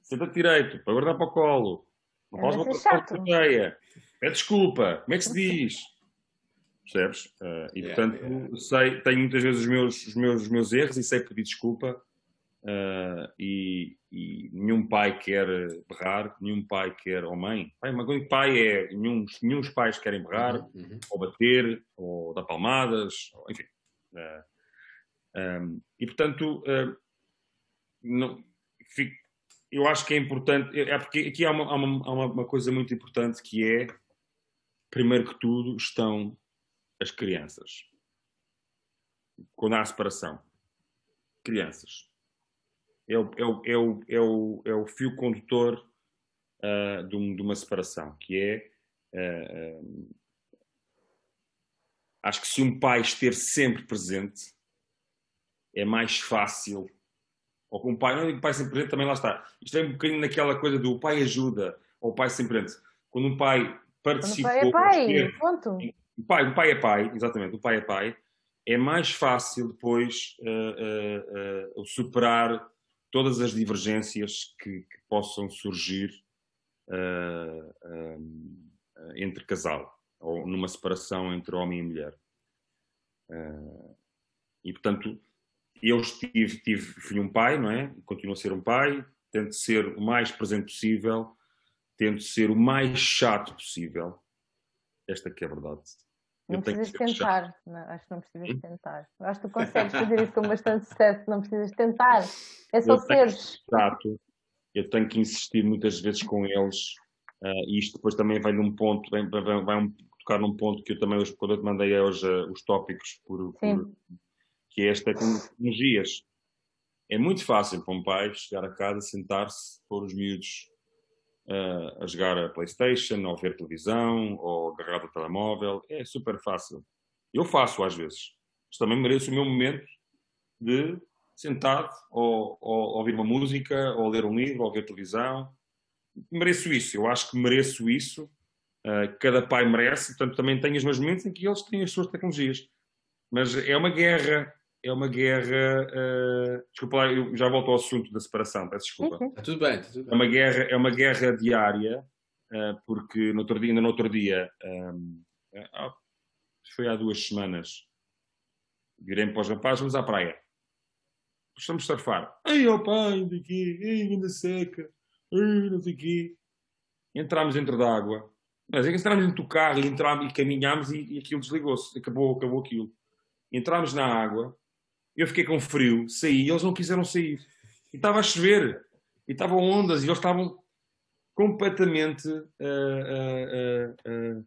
Senta-te direito, para guardar para o colo. Não é podes botar para a ideia. Pede desculpa. Como é que se diz? percebes? Uh, e yeah, portanto, yeah. sei, tenho muitas vezes os meus, os meus, os meus erros e sei pedir desculpa. Uh, e, e, nenhum pai quer berrar, nenhum pai quer, ou mãe, pai, uma coisa que pai é, nenhum, nenhum pais querem berrar, uhum, uhum. ou bater, ou dar palmadas, ou, enfim. Uh, um, e portanto, não, fico, eu acho que é importante, é porque aqui há uma, há uma, uma coisa muito importante que é, primeiro que tudo, estão as crianças. Quando há separação. Crianças. É o, é o, é o, é o, é o fio condutor uh, de, um, uma separação, que é. Uh, acho que se um pai esteve sempre presente, é mais fácil. Ou com um pai, não digo pai sempre presente, também lá está. Isto é um bocadinho naquela coisa do pai ajuda, ou o pai sempre presente. Quando um pai participou. Quando o pai é pai, ponto o pai, o pai é pai, exatamente, o pai é pai, é mais fácil depois uh, uh, uh, superar todas as divergências que, que possam surgir entre casal ou numa separação entre homem e mulher. e portanto, eu tive, tive, fui um pai, não é? Continuo a ser um pai, tento ser o mais presente possível, tento ser o mais chato possível. Esta que é a verdade. Não precisas tentar, não, acho que não precisas hum? tentar. Acho que tu [laughs] consegues fazer isso com bastante sucesso, não precisas tentar. É só seres. Exato. Eu tenho que insistir muitas vezes com eles, uh, e isto depois também vai num ponto, vai, vai, vai um, tocar num ponto que eu também, quando eu te mandei hoje uh, os tópicos, por, por, que é esta tecnologias. É muito fácil para um pai chegar a casa, sentar-se, pôr os miúdos uh, a jogar a Playstation, ou ver televisão, ou agarrado ao telemóvel. É super fácil. Eu faço às vezes. Mas também mereço o meu momento de sentado, ou, ou, ouvir uma música, ou ler um livro, ou ver televisão. Mereço isso. Eu acho que mereço isso. Uh, cada pai merece. Portanto, também tenho os meus momentos em que eles têm as suas tecnologias. Mas é uma guerra é uma guerra. Uh, desculpa lá, eu já volto ao assunto da separação, peço desculpa. Está tudo bem, tudo bem. É uma guerra, é uma guerra diária, uh, porque no outro dia, ainda no outro dia, um, uh, ah, foi há duas semanas, virei-me para os rapazes, vamos à praia. Estamos a surfar. Ai, ó oh pai, daqui, ai, ainda seca, ai, não sei quê. Entramos dentro da água. Mas é que entramos dentro do carro e, entramos, e caminhámos e, e aquilo desligou-se. Acabou, acabou aquilo. Entramos na água eu fiquei com frio, saí e eles não quiseram sair. E estava a chover, e estavam ondas, e eles estavam completamente uh, uh,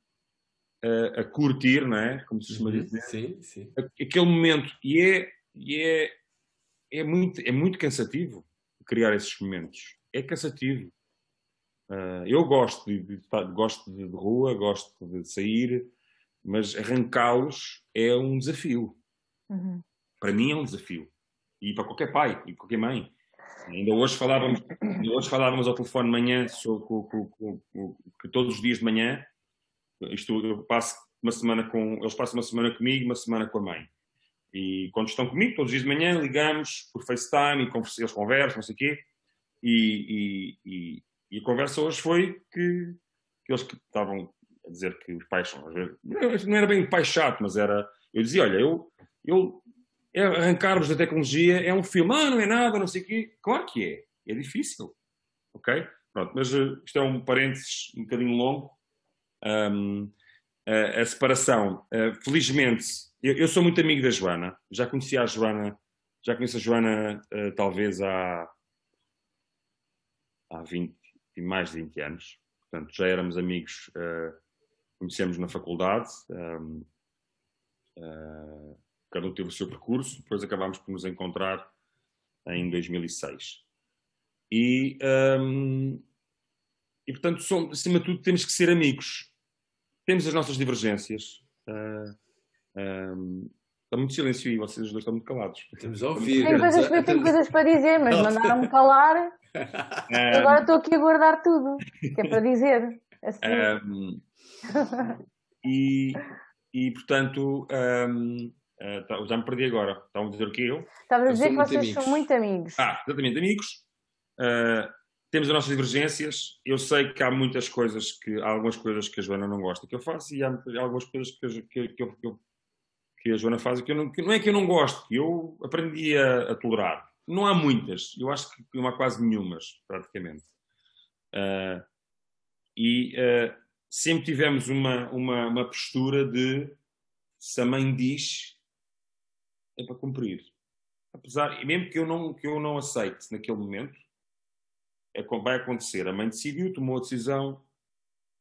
uh, a curtir, não é? Como se costuma uhum. dizer. Sim, sim. Aquele momento. E é, e é, é, muito, é muito cansativo criar esses momentos. É cansativo. Eu gosto de, de, de, gosto de rua, gosto de sair, mas arrancá-los é um desafio. Uhum para mim é um desafio. E para qualquer pai e qualquer mãe. Ainda hoje falávamos, hoje falávamos ao telefone de manhã sobre, com, com, com, que todos os dias de manhã, isto eu passo uma semana com. Eles passam uma semana comigo, uma semana com a mãe. E quando estão comigo, todos os dias de manhã, ligamos por FaceTime e eles conversam, não sei o quê. E, e, e, e, a conversa hoje foi que, que eles que estavam a dizer que os pais são. Não era bem pai chato, mas era. Eu dizia: olha, eu. eu é arrancar-vos da tecnologia é um filme, ah, não é nada, não sei o quê. Claro que é. É difícil. Ok? Pronto, mas uh, isto é um parênteses um bocadinho longo. Um, a, a separação. Uh, felizmente, eu, eu, sou muito amigo da Joana. Já conheci a Joana, já conheço a Joana uh, talvez há, há 20, mais de 20 anos. Portanto, já éramos amigos, uh, conhecemos na faculdade. Um, cada um teve o seu percurso, depois acabámos por nos encontrar em 2006. E, um, e portanto, somos, acima de tudo, temos que ser amigos temos as nossas divergências. Uh, um, está muito silêncio aí, vocês dois estão muito calados. Estamos a ouvir. Tenho coisas, eu tenho coisas para dizer, mas mandaram-me calar. Um, [laughs] agora estou aqui a guardar tudo, que é para dizer. Assim. Um, e, e, portanto, um, uh, já me perdi agora. Estavam a dizer o que eu? Estava a dizer que vocês amigos. são muito amigos. Ah, exatamente, amigos. Uh, temos as nossas divergências. Eu sei que há muitas coisas que há algumas coisas que a Joana não gosta que eu faço e há algumas coisas que, que, que, eu, que a Joana faz que, eu não, que não é que eu não gosto, que eu aprendi a, a, tolerar. Não há muitas, eu acho que não há quase nenhumas, praticamente. Uh, e uh, sempre tivemos uma, uma, uma postura de se a mãe diz é para cumprir. Apesar, mesmo que eu não, que eu não aceite naquele momento, é vai acontecer. A mãe decidiu, tomou a decisão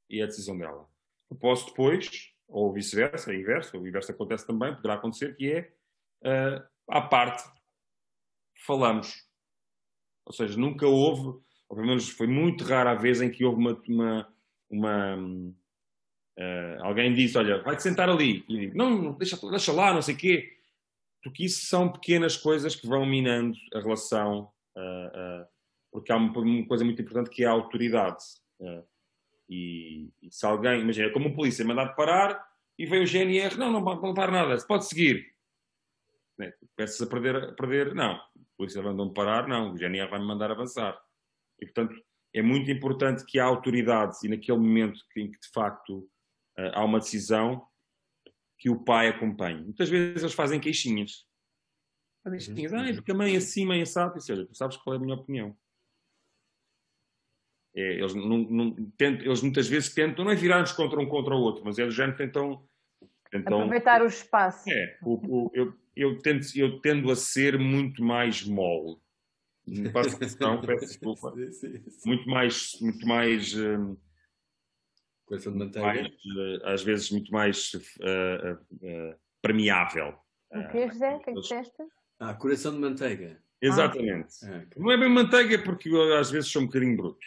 e é a decisão dela. Eu posso depois, ou vice-versa, é inverso, o inverso acontece também, poderá acontecer, que é, uh, à parte, falamos. Ou seja, nunca houve, ou pelo menos foi muito rara a vez em que houve uma. uma, uma uh, alguém disse: Olha, vai-te sentar ali. E digo, não, deixa, deixa lá, não sei o quê. Porque isso são pequenas coisas que vão minando a relação. Uh, porque há uma, coisa muito importante que é a autoridade. Uh, e, e, se alguém, imagina, como um polícia mandar parar e vem o GNR, não, não, não para nada, se pode seguir. Né? Começas a perder, a perder, não, a polícia mandou-me parar, não, o GNR vai-me mandar avançar. E, portanto, é muito importante que a autoridade, e naquele momento em que de facto uh, há uma decisão, que o pai acompanhe. Muitas vezes eles fazem queixinhas. Queixinhas, uhum. ah, porque a mãe é assim, mãe é sabe, ou seja, tu sabes qual é a minha opinião. É, eles, não, não, tentam, eles muitas vezes tentam, não é virar-nos contra um contra o outro, mas eles já tentam, tentam. Aproveitar o espaço. É, o, o, eu, eu, tento, eu tendo a ser muito mais mole. Não faço questão, peço desculpa. [laughs] Sim, sim, sim. Muito mais. Muito mais hum, Coisa de manteiga. Mais, uh, às vezes muito mais uh, uh, permeável. O que, José? O que é que disseste? Ah, coração de manteiga. Exatamente. Ah. Não é bem manteiga porque eu, às vezes sou um bocadinho bruto.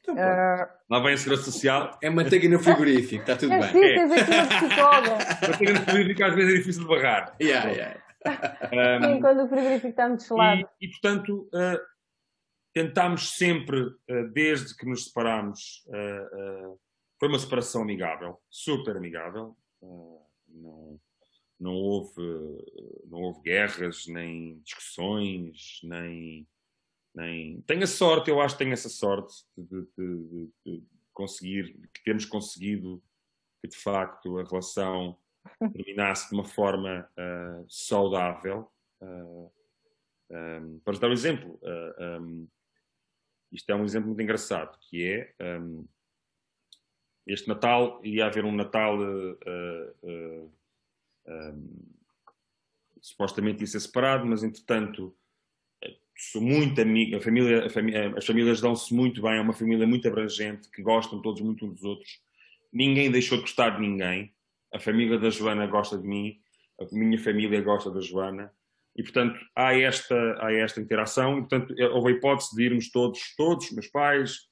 Então, uh... Lá vem a segurança social. É manteiga no frigorífico, está tudo é bem. Sim, tens aqui uma psicóloga. manteiga no frigorífico às vezes é difícil de barrar. Yeah, yeah. Um, sim, quando o frigorífico está muito gelado. E, e portanto, uh, tentámos sempre, uh, desde que nos separámos, uh, foi uma separação amigável, super amigável. não, não, houve, não houve guerras, nem discussões, nem nem tenho a sorte, eu acho que tenho essa sorte de, de, de, de conseguir, que temos conseguido que de facto a relação [laughs] terminasse de uma forma uh, saudável. Uh, ah, um, para dar um exemplo, uh, um, isto é um exemplo muito engraçado, que é um, este Natal, ia haver um Natal supostamente ia ser separado, mas entretanto sou muito amigo, a família, a as famílias dão-se muito bem, é uma família muito abrangente, que gostam todos muito uns dos outros. Ninguém deixou de gostar de ninguém. A família da Joana gosta de mim, a minha família gosta da Joana. E, portanto, há esta, há esta interação. E, portanto, houve a hipótese de irmos todos, todos, meus pais,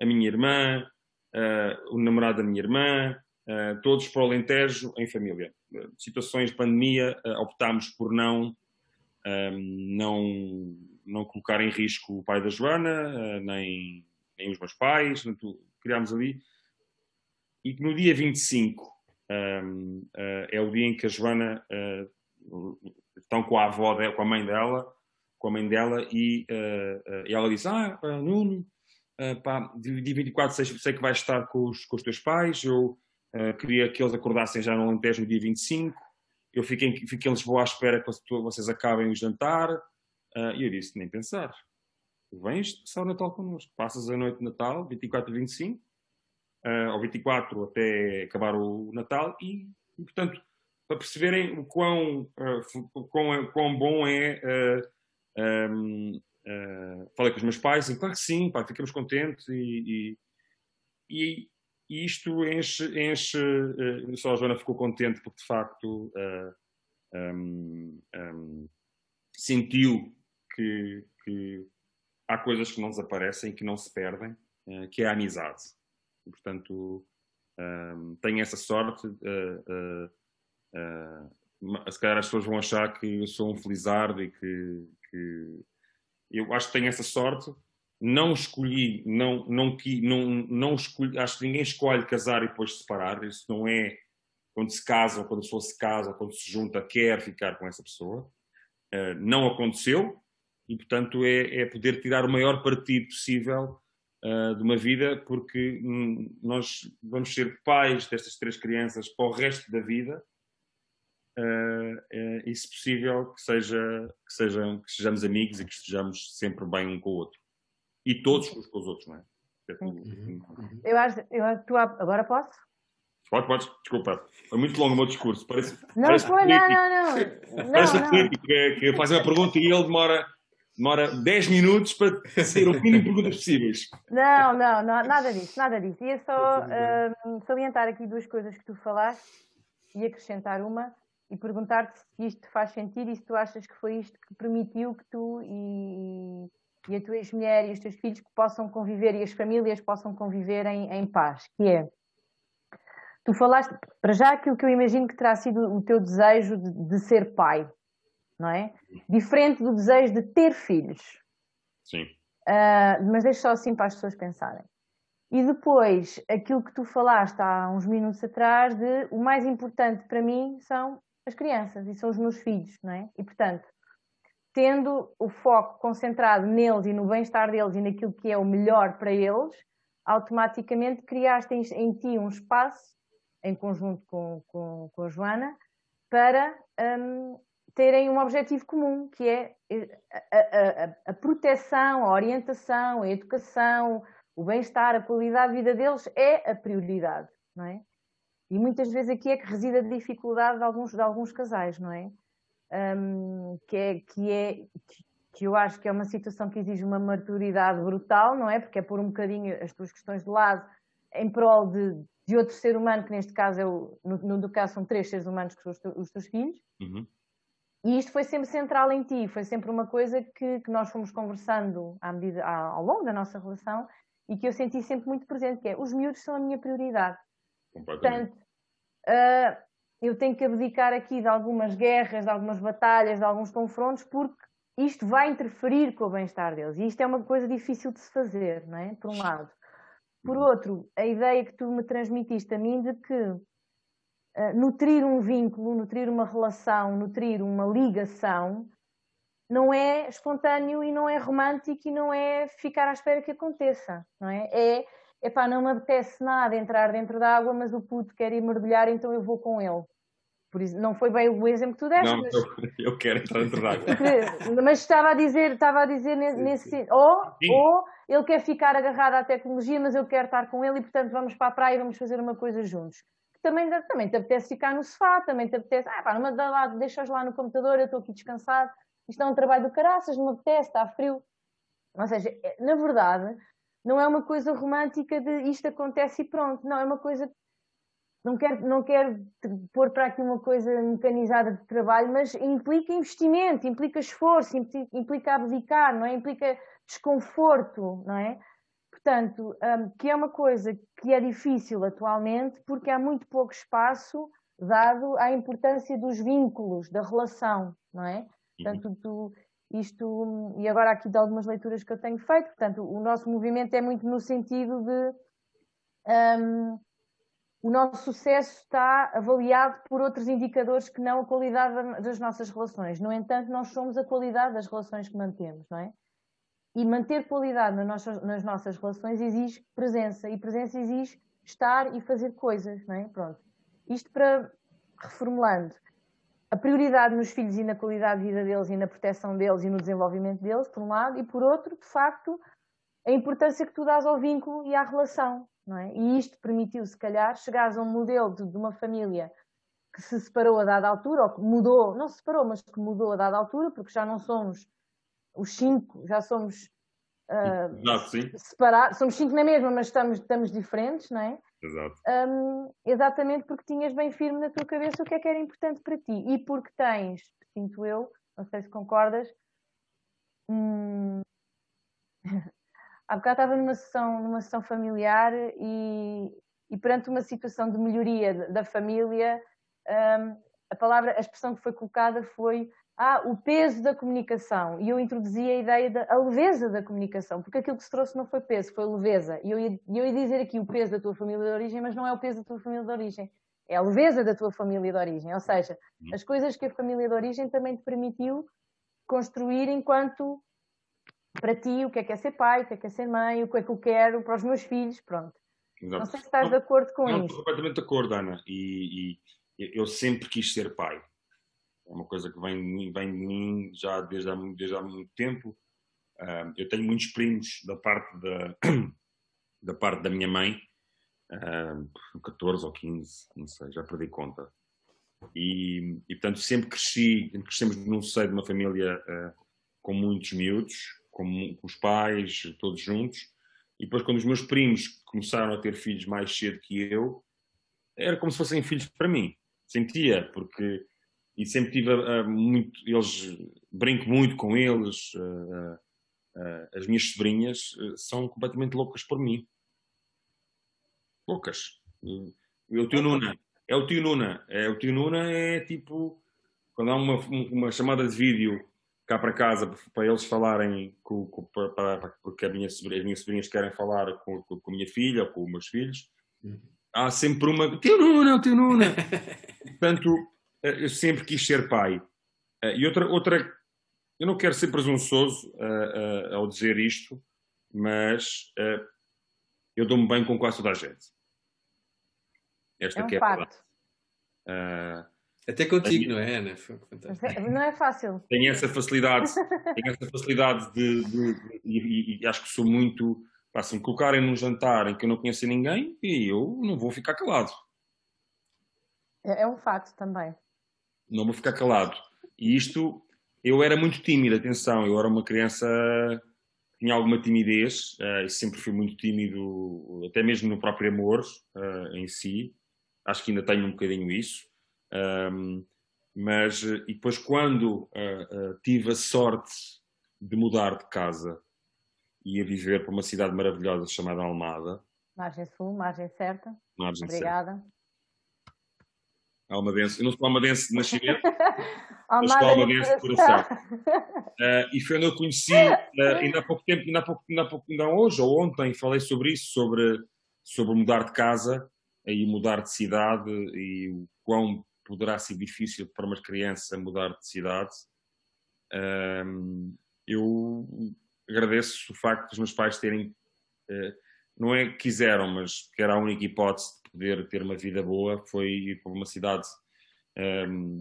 a minha irmã, uh, o namorado da minha irmã, uh, todos para o Alentejo em família. Uh, situações de pandemia, optámos por não, não não colocar em risco o pai da Joana, eh, nem, nem os meus pais, criámos ali. E que no dia 25, um, uh, é o dia em que a Joana uh, estão com a avó, dela, com a mãe dela, com a mãe dela e, uh, e ela diz, ah, Nuno, pá, dia 24 sei, sei que vais estar com os, com os teus pais, eu queria que eles acordassem já no Alentejo no dia 25, eu fiquei, em, fiquei em Lisboa à espera que vocês acabem o jantar, e eu disse, nem pensar, vens passar o Natal connosco, passas a noite de Natal, 24 e 25, uh, ao 24 até acabar o Natal. E, e portanto, para perceberem o quão, uh, quão, quão bom é. Uh, um, uh, falei com os meus pais e, claro que sim, pá, ficamos contentes e, e, e isto enche. enche uh, só a Joana ficou contente porque, de facto, um, um, sentiu que, que, há coisas que não desaparecem, que não se perdem, que é a amizade. E, portanto, um, tenho essa sorte. Uh, uh, uh, se calhar as pessoas vão achar que eu sou um felizardo e que, que, eu acho que tenho essa sorte. Não escolhi, não, não, não, não escolhi, acho que ninguém escolhe casar e depois separar. Isso não é quando se casa ou quando a pessoa se casa, quando se junta, quer ficar com essa pessoa. Uh, não aconteceu e, portanto, é, é, poder tirar o maior partido possível uh, de uma vida, porque hum, nós vamos ser pais destas três crianças para o resto da vida. Uh, e se possível que seja que sejam que sejamos amigos e que estejamos sempre bem um com o outro e todos uns com os outros não é? Uhum. Eu acho, eu, tu agora posso? Pode, pode, desculpa. Foi muito longo o meu discurso. Parece, não, parece foi, não, não, não. Parece não, político [laughs] que, que faz uma pergunta e ele demora demora 10 minutos para ter o mínimo de perguntas possíveis. Não, não, não, nada disso, nada disso. Ia só uh, salientar aqui duas coisas que tu falaste e acrescentar uma e perguntar-te se isto faz sentido e se tu achas que foi isto que permitiu que tu e, e a tua ex-mulher e os teus filhos possam conviver e as famílias possam conviver em, em paz, que é tu falaste, para já aquilo que eu imagino que terá sido o teu desejo de, de ser pai, não é? Diferente do desejo de ter filhos. Sim. Uh, mas deixo só assim para as pessoas pensarem. E depois, aquilo que tu falaste há uns minutos atrás, de o mais importante para mim são as crianças e são os meus filhos, não é? E portanto, tendo o foco concentrado neles e no bem-estar deles e naquilo que é o melhor para eles, automaticamente criaste em, ti um espaço, em conjunto com, com, com a Joana, para um, terem um objetivo comum, que é eh, a, a, a, proteção, a orientação, a educação, o bem-estar, a qualidade de vida deles é a prioridade, não é? E muitas vezes aqui é que reside a dificuldade de alguns, de alguns casais, não é? Um, que é, que é que eu acho que é uma situação que exige uma maturidade brutal, não é? Porque é pôr um bocadinho as tuas questões de lado em prol de, de outro ser humano, que neste caso é o, no, no caso são três seres humanos que são os, os teus filhos. Uhum. E isto foi sempre central em ti, foi sempre uma coisa que, que nós fomos conversando à medida, ao longo da nossa relação e que eu senti sempre muito presente, que é os miúdos são a minha prioridade. Portanto, uh, eu tenho que abdicar aqui de algumas guerras, de algumas batalhas, de alguns confrontos, porque isto vai interferir com o bem-estar deles. E isto é uma coisa difícil de se fazer, não é? Por um lado. Por uhum. outro, a ideia que tu me transmitiste a mim de que uh, nutrir um vínculo, nutrir uma relação, nutrir uma ligação, não é espontâneo e não é romântico e não é ficar à espera que aconteça, não é? É, epá, não me apetece nada entrar dentro da água, mas o puto quer ir mergulhar, então eu vou com ele. Por isso, não foi bem o exemplo que tu deste. Não, mas... [laughs] eu, quero entrar dentro da água. [laughs] mas estava a dizer, estava a dizer nesse. Ou, ou ele quer ficar agarrado à tecnologia, mas eu quero estar com ele e, portanto, vamos para a praia e vamos fazer uma coisa juntos também, também te apetece ficar no sofá, também te apetece, ah pá, não me dá lá, deixas lá no computador, eu estou aqui descansado, isto é um trabalho do caraças, não me apetece, está frio. Ou seja, é, na verdade, não é uma coisa romântica de isto acontece e pronto, não, é uma coisa não quero, não quero pôr para aqui uma coisa mecanizada de trabalho, mas implica investimento, implica esforço, implica abdicar, não é? Implica desconforto, não é? Portanto, um, que é uma coisa que é difícil atualmente porque há muito pouco espaço dado à importância dos vínculos, da relação, não é? Uhum. Portanto, tu, isto, e agora aqui de algumas leituras que eu tenho feito, portanto, o nosso movimento é muito no sentido de um, o nosso sucesso está avaliado por outros indicadores que não a qualidade das nossas relações. No entanto, nós somos a qualidade das relações que mantemos, não é? E manter qualidade nas nossas, nas nossas relações exige presença, e presença exige estar e fazer coisas, não é? Pronto. Isto para, reformulando, a prioridade nos filhos e na qualidade de vida deles e na proteção deles e no desenvolvimento deles, por um lado, e por outro, de facto, a importância que tu dás ao vínculo e à relação, não é? E isto permitiu, se calhar, chegares a um modelo de, de uma família que se separou a dada altura, ou que mudou, não se separou, mas que mudou a dada altura, porque já não somos os cinco, já somos uh, Exato, separados, somos cinco na mesma, mas estamos, estamos diferentes, não é? Um, exatamente porque tinhas bem firme na tua cabeça o que é que era importante para ti. E porque tens, sinto eu, não sei se concordas, hum... [laughs] há bocado estava numa sessão, numa sessão familiar e, e perante uma situação de melhoria da família, um, a palavra, a expressão que foi colocada foi ah, o peso da comunicação. E eu introduzi a ideia da leveza da comunicação, porque aquilo que se trouxe não foi peso, foi leveza. E eu ia, eu ia dizer aqui o peso da tua família de origem, mas não é o peso da tua família de origem. É a leveza da tua família de origem. Ou seja, uhum. as coisas que a família de origem também te permitiu construir enquanto para ti o que é que é ser pai, o que é que é ser mãe, o que é que eu quero para os meus filhos, pronto. Exato. Não sei se estás não, de acordo com não, isso. Estou completamente de acordo, Ana. E, e eu sempre quis ser pai é uma coisa que vem, vem de mim já desde há, desde há muito tempo. Uh, eu tenho muitos primos da parte da, [coughs] da, parte da minha mãe, uh, 14 ou 15, não sei, já perdi conta. E, e portanto sempre cresci, crescemos num seio de uma família uh, com muitos miúdos, com, com os pais, todos juntos. E depois quando os meus primos começaram a ter filhos mais cedo que eu, era como se fossem filhos para mim. Sentia, porque e sempre tive uh, muito, eles brinco muito com eles. Uh, as minhas sobrinhas são completamente loucas por mim. Loucas. É o tio Nuna. É o tio Nuna. É, o tio Nuna é tipo quando há uma, uma chamada de vídeo cá para casa para eles falarem com, com para, para, porque minha, as minhas sobrinhas querem falar com, com, com, a minha filha ou com os meus filhos. Uhum. Há sempre uma. Tio Nuna, tio Nuna. [laughs] Portanto, eu sempre quis ser pai. Eh, e outra, outra eu não quero ser presunçoso uh, uh, ao dizer isto, mas uh, eu dou-me bem com quase toda a gente. Esta é um que é facto. Até contigo, não é, Ana? É, não é fácil. Tenho essa facilidade, tenho essa facilidade de, de, de e, e, acho que sou muito. Pá, se me colocarem num jantar em que eu não conheço ninguém, eu não vou ficar calado. É, é um facto também não vou ficar calado. E isto, eu era muito tímido, atenção, eu era uma criança tinha alguma timidez, uh, sempre fui muito tímido, até mesmo no próprio amor uh, em si. Acho que ainda tenho um bocadinho isso. Um, mas, e depois, quando uh, tive a sorte de mudar de casa e a viver para uma cidade maravilhosa chamada Almada. Margem Sul, margem certa. Margem Obrigada. Certa almadense. Eu não sou almadense de nascimento, [laughs] mas sou almadense de coração. Uh, [laughs] e foi onde eu conheci, uh, ainda há pouco tempo, ainda há pouco, ainda há pouco, ainda hoje ou ontem, falei sobre isso, sobre, sobre mudar de casa e mudar de cidade e o quão poderá ser difícil para uma criança mudar de cidade. Uh, eu agradeço o facto dos meus pais terem, não é que quiseram, mas que era a única hipótese poder ter uma vida boa foi ir para uma cidade. Um,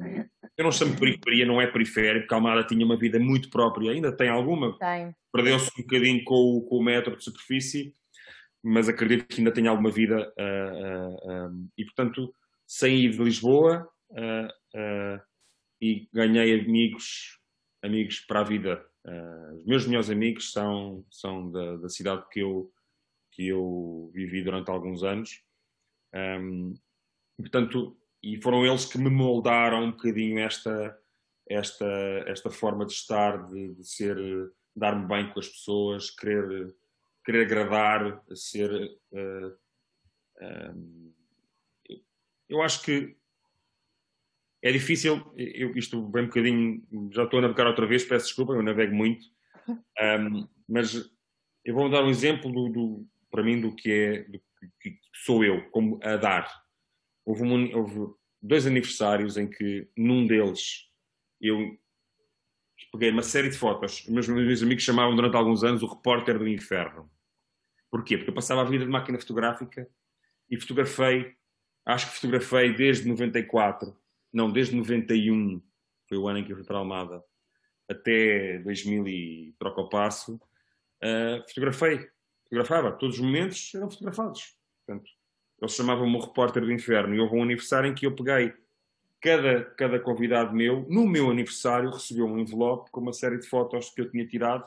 eu não chamo de periferia, não é periférico, porque a Almada tinha uma vida muito própria, ainda tem alguma. Perdeu-se um bocadinho com o, com o metro de superfície, mas acredito que ainda tem alguma vida. Uh, uh, um, e portanto, saí de Lisboa uh, e ganhei amigos, amigos para a vida. os meus melhores amigos são, são da, da cidade que eu, que eu vivi durante alguns anos um, portanto, e foram eles que me moldaram um bocadinho esta, esta, esta forma de estar, de, de ser, dar-me bem com as pessoas, querer, querer agradar, ser. Uh, um, eu acho que é difícil, eu, isto bem um bocadinho, já estou a navegar outra vez, peço desculpa, eu navego muito, [laughs] um, mas eu vou dar um exemplo do, do, para mim do que é, do que sou eu, como a dar. houve, um, houve dois aniversários em que, num deles, eu peguei uma série de fotos. Meus, meus amigos chamavam durante alguns anos o repórter do inferno. Porquê? Porque eu passava a vida de máquina fotográfica e fotografei, acho que fotografei desde 94, não, desde 91, foi o ano em que eu fui para Almada, até 2000 e troca o passo, uh, fotografei. Fotografava. Todos os momentos eram fotografados. Portanto, eles chamavam-me o repórter do inferno. E houve um aniversário em que eu peguei cada, cada convidado meu, no meu aniversário, recebeu um envelope com uma série de fotos que eu tinha tirado,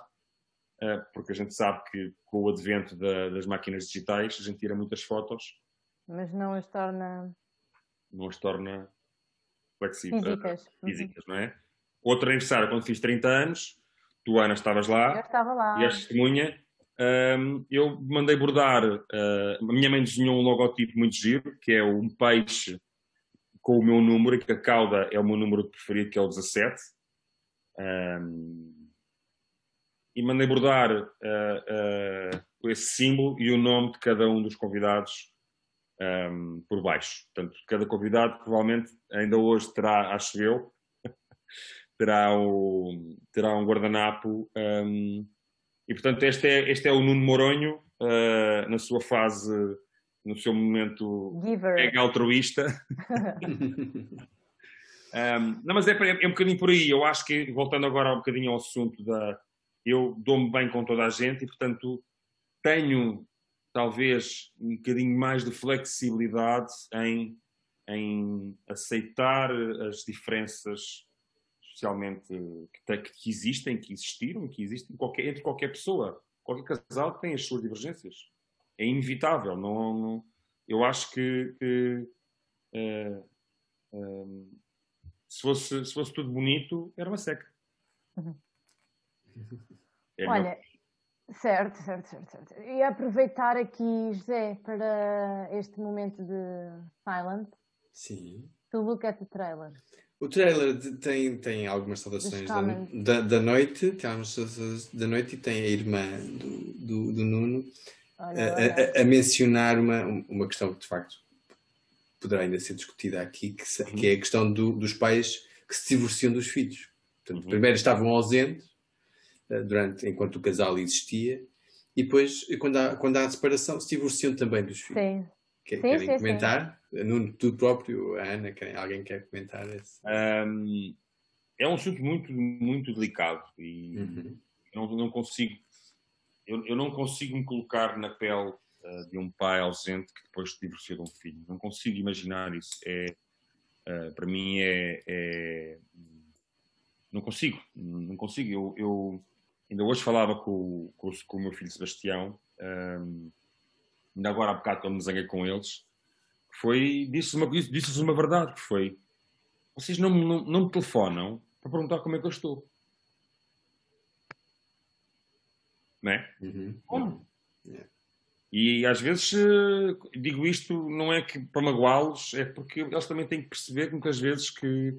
uh, porque a gente sabe que com o advento da, das máquinas digitais a gente tira muitas fotos. Mas não as torna. Não as torna flexíveis. Físicas. Uh, físicas, uhum. não é? Outro aniversário, quando fiz 30 anos, tu, Ana, estavas lá. Eu estava lá. E a testemunha. Um, eu mandei bordar. Uh, a minha mãe desenhou um logotipo muito giro, que é um peixe com o meu número, que a cauda é o meu número preferido, que é o 17. Um, e mandei bordar uh, uh, esse símbolo e o nome de cada um dos convidados um, por baixo. Portanto, cada convidado provavelmente ainda hoje terá, acho eu, [laughs] terá, o, terá um guardanapo. Um, e portanto, este é, este é o Nuno Moronho uh, na sua fase, no seu momento mega altruísta. [laughs] um, não, mas é, é, um bocadinho por aí. Eu acho que, voltando agora um bocadinho ao assunto da. Eu dou-me bem com toda a gente e, portanto, tenho talvez um bocadinho mais de flexibilidade em, em aceitar as diferenças especialmente que, que, existem, que existiram, que existem qualquer, entre qualquer pessoa. Qualquer casal tem as suas divergências. É inevitável. Não, não eu acho que, que uh, uh, se, fosse, se fosse tudo bonito, era uma seca. Uhum. É Olha, meu... certo, certo, certo, certo. E aproveitar aqui, José, para este momento de silent. Sim. To look at the trailer. O trailer tem, tem algumas saudações da, da, da, noite, tem algumas saudações da noite e tem a irmã do, do, do Nuno olha, olha. A, a, mencionar uma, uma questão que de facto poderá ainda ser discutida aqui, que, uhum. que é a questão do, dos pais que se divorciam dos filhos. Portanto, uhum. primeiro estavam ausentes eh, durante, enquanto o casal existia e depois, quando há, quando há a separação, se divorciam também dos filhos. Sim. Sim, querem sim, comentar? Sim. Nuno, tu próprio, a Ana, alguém quer comentar esse? Um, é um assunto muito, muito delicado e uhum. não, não consigo eu, eu, não consigo me colocar na pele uh, de um pai ausente que depois se divorcia de um filho. Não consigo imaginar isso. É, uh, para mim é, é, Não consigo. Não consigo. Eu, eu ainda hoje falava com, com, com, o meu filho Sebastião. Um, ainda agora há bocado quando me zanguei com eles, foi, disse uma, disse uma verdade, que foi, vocês não, não, não me telefonam para perguntar como é que eu estou. Não é? Uhum. Como? Yeah. E às vezes eh, digo isto não é que para magoá-los, é porque eles também têm que perceber que muitas vezes que,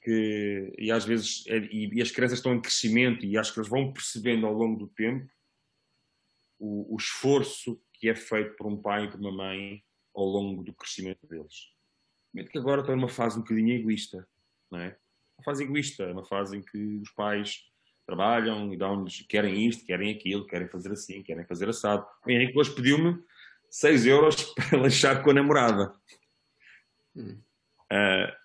que e às vezes é, e, e, as crianças estão em crescimento e acho que eles vão percebendo ao longo do tempo o, o esforço que é feito por um pai e por uma mãe ao longo do crescimento deles. Que agora estão numa fase um bocadinho egoísta, não é? Uma fase egoísta, uma fase em que os pais trabalham e dão-lhes, querem isto, querem aquilo, querem fazer assim, querem fazer assado. O Henrique hoje pediu-me 6 euros [laughs] para lanchar com a namorada. Hum. Uh,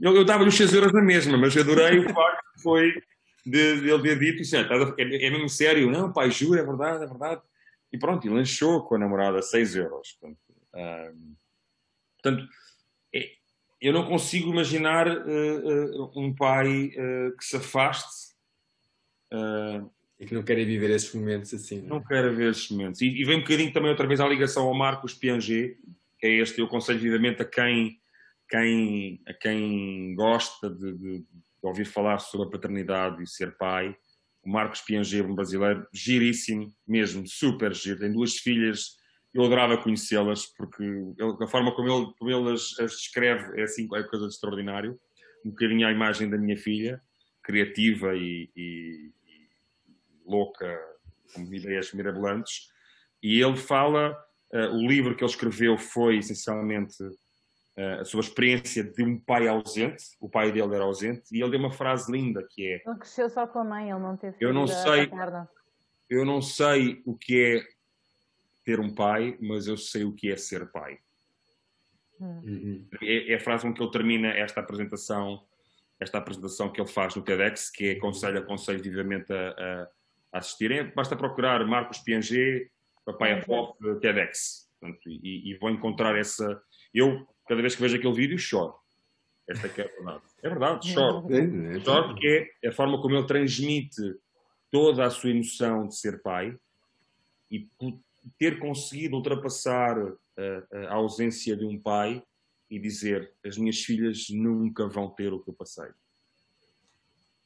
eu, eu dava-lhe os 6 euros na mesma, mas adorei o facto que foi de, de ele ter dito isso. É, é, é mesmo sério? Não, pai, juro, é verdade, é verdade. E pronto, e lanchou com a namorada 6 euros. Portanto, uh, portanto é, eu não consigo imaginar uh, uh, um pai que se afaste. e que não quer viver esses momentos assim. Não, não quer ver esses momentos. E, e, vem um bocadinho também outra vez à ligação ao Marcos Piaget, que é este, eu aconselho vivamente a quem, quem, a quem gosta de, de, de ouvir falar sobre a paternidade e ser pai, o Marcos Pianger, um brasileiro, giríssimo, mesmo, super giro. Tem duas filhas, eu adorava conhecê-las, porque ele, a forma como ele, como ele as, as, descreve é assim, é coisa de extraordinário. Um bocadinho à imagem da minha filha, criativa e, e, e louca, com ideias mirabolantes. E ele fala, uh, o livro que ele escreveu foi essencialmente a sua experiência de um pai ausente, o pai dele era ausente, e ele deu uma frase linda que é... Ele cresceu só com a mãe, ele não teve eu não sei, Eu não sei o que é ter um pai, mas eu sei o que é ser pai. Uhum. É, é, a frase com que ele termina esta apresentação, esta apresentação que ele faz no TEDx, que é aconselho, aconselho vivamente a, a assistirem. Basta procurar Marcos Piaget, Papai é Pop, TEDx. Portanto, e, e vão encontrar essa... Eu, cada vez que vejo aquele vídeo, choro. Esta é, é a verdade. É verdade, choro. É, é choro porque é a forma como ele transmite toda a sua emoção de ser pai e ter conseguido ultrapassar a, a ausência de um pai e dizer as minhas filhas nunca vão ter o que eu passei.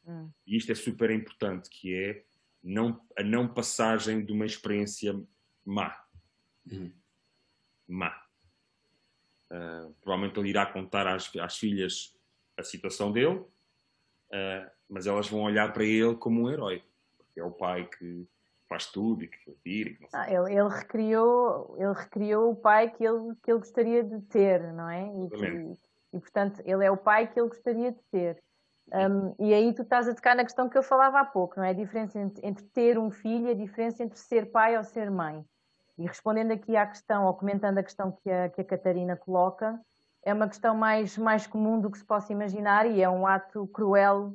Hum. E isto é super importante, que é não, a não passagem de uma experiência má. Hum. Má. Uh, provavelmente ele irá contar às, às filhas a situação dele, uh, mas elas vão olhar para ele como um herói. Porque é o pai que faz tudo e que tira. Que ah, ele, ele, recriou, ele recriou o pai que ele, que ele gostaria de ter, não é? E, que, e, portanto, ele é o pai que ele gostaria de ter. Um, e aí tu estás a tocar na questão que eu falava há pouco, não é? A diferença entre, entre ter um filho e a diferença entre ser pai ou ser mãe. E respondendo aqui à questão, ou comentando a questão que a, que a Catarina coloca, é uma questão mais, mais comum do que se possa imaginar e é um ato cruel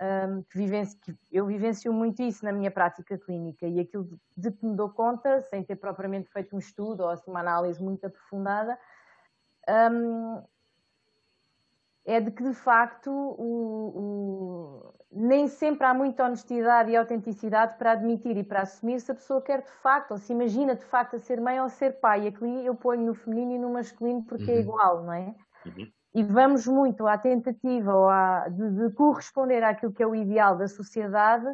um, que, vivencio, que eu vivencio muito isso na minha prática clínica e aquilo de, de, que me dou conta, sem ter propriamente feito um estudo ou assim, uma análise muito aprofundada, um, é de que de facto o, o, nem sempre há muita honestidade e autenticidade para admitir e para assumir se a pessoa quer de facto, ou se imagina de facto a ser mãe ou ser pai. E aqui eu ponho no feminino e no masculino porque é uhum. é igual, não é? Uhum e vamos muito à tentativa ou à, de, de, corresponder àquilo que é o ideal da sociedade,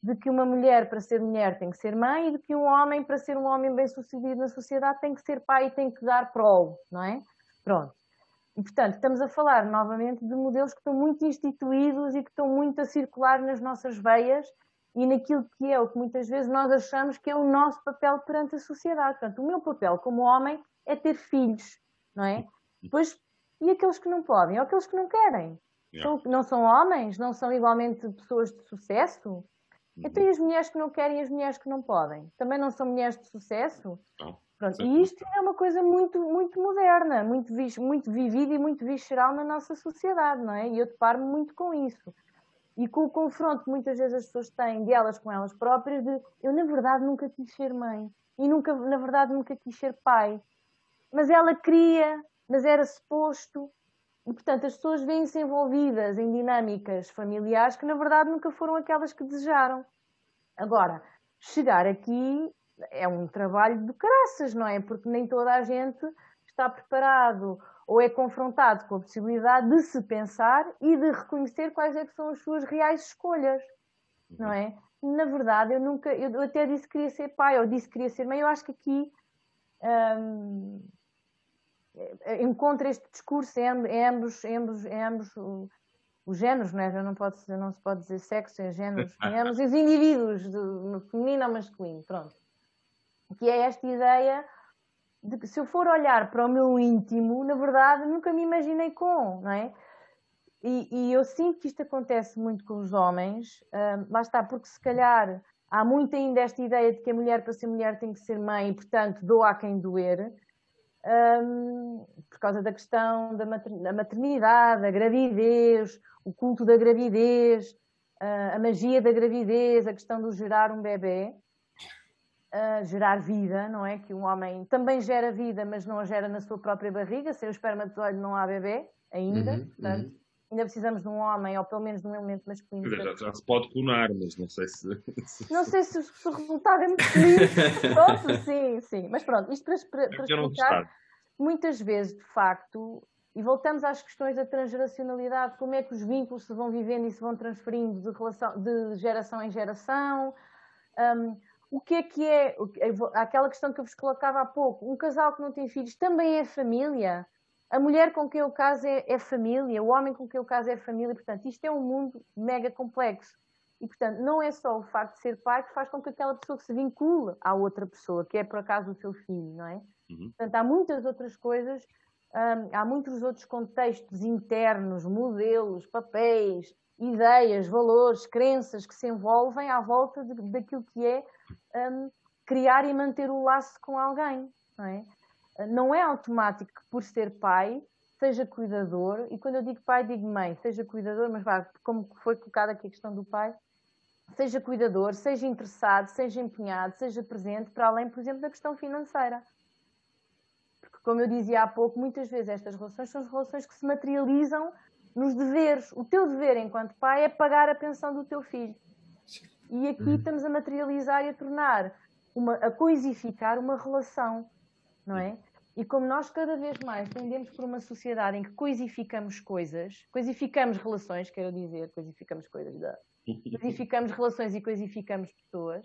de que uma mulher para ser mulher tem que ser mãe e de que um homem para ser um homem bem sucedido na sociedade tem que ser pai e tem que dar prole, não é? Pronto. E portanto estamos a falar novamente de modelos que estão muito instituídos e que estão muito a circular nas nossas veias e naquilo que é o que muitas vezes nós achamos que é o nosso papel perante a sociedade. Portanto, o meu papel como homem é ter filhos, não é? Depois e aqueles que não podem, ou aqueles que não querem. Yeah. São, não são homens, não são igualmente pessoas de sucesso. Uhum. Então, e as mulheres que não querem e as mulheres que não podem? Também não são mulheres de sucesso? Não. Pronto. E isto é uma coisa muito, muito moderna, muito, muito vivida e muito visceral na nossa sociedade, não é? E eu deparo-me muito com isso. E com o confronto que muitas vezes as pessoas têm de elas com elas próprias, de eu na verdade nunca quis ser mãe e nunca, na verdade nunca quis ser pai. Mas ela queria, mas era suposto. E, portanto, as pessoas vêm-se envolvidas em dinâmicas familiares que, na verdade, nunca foram aquelas que desejaram. Agora, chegar aqui é um trabalho de caraças, não é? Porque nem toda a gente está preparado ou é confrontado com a possibilidade de se pensar e de reconhecer quais é que são as suas reais escolhas, não é? Na verdade, eu nunca, eu até disse que queria ser pai, ou disse que queria ser mãe, eu acho que aqui hum, encontra este discurso em, ambos, em ambos, em ambos os géneros, não, é? Já não, pode, não se pode dizer sexo, é géneros, [laughs] ambos os indivíduos, no feminino ou masculino, pronto. Que é esta ideia de que se eu for olhar para o meu íntimo, na verdade nunca me imaginei com, não é? E, e eu sinto que isto acontece muito com os homens, uh, lá está, porque se calhar há muito ainda esta ideia de que a mulher para ser mulher tem que ser mãe e, portanto, doa a quem doer, um, por causa da questão da maternidade, da gravidez, o culto da gravidez, a magia da gravidez, a questão do gerar um bebê, gerar vida, não é? Que um homem também gera vida, mas não a gera na sua própria barriga, sem o espermatozoide não há bebê ainda, uhum, portanto, uhum. Ainda precisamos de um homem, ou pelo menos de um elemento masculino. Já, já se pode clonar, mas não sei se... Não sei se, se o resultado é muito feliz. [laughs] pronto, sim, sim. Mas pronto, isto para, para, para explicar, muitas vezes, de facto, e voltamos às questões da transgeracionalidade, como é que os vínculos se vão vivendo e se vão transferindo de, relação, de geração em geração. Um, o que é que é, aquela questão que eu vos colocava há pouco, um casal que não tem filhos também é família? A mulher com quem eu caso é, é família, o homem com quem eu caso é família, portanto, isto é um mundo mega complexo. E, portanto, não é só o facto de ser pai que faz com que aquela pessoa se vincule à outra pessoa, que é por acaso o seu filho, não é? Uhum. Portanto, há muitas outras coisas hum, há muitos outros contextos internos, modelos, papéis, ideias, valores, crenças que se envolvem à volta de, daquilo que é um, criar e manter o laço com alguém. Não é? Não é automático que por ser pai seja cuidador, e quando eu digo pai, digo mãe, seja cuidador, mas vá, como foi colocada aqui a questão do pai, seja cuidador, seja interessado, seja empenhado, seja presente, para além, por exemplo, da questão financeira. Porque, como eu dizia há pouco, muitas vezes estas relações são as relações que se materializam nos deveres. O teu dever enquanto pai é pagar a pensão do teu filho. E aqui uhum. estamos a materializar e a tornar, uma, a coisificar uma relação, não é? E como nós cada vez mais tendemos por uma sociedade em que coisificamos coisas, coisificamos relações, quero dizer, coisificamos coisas, da, coisificamos relações e coisificamos pessoas,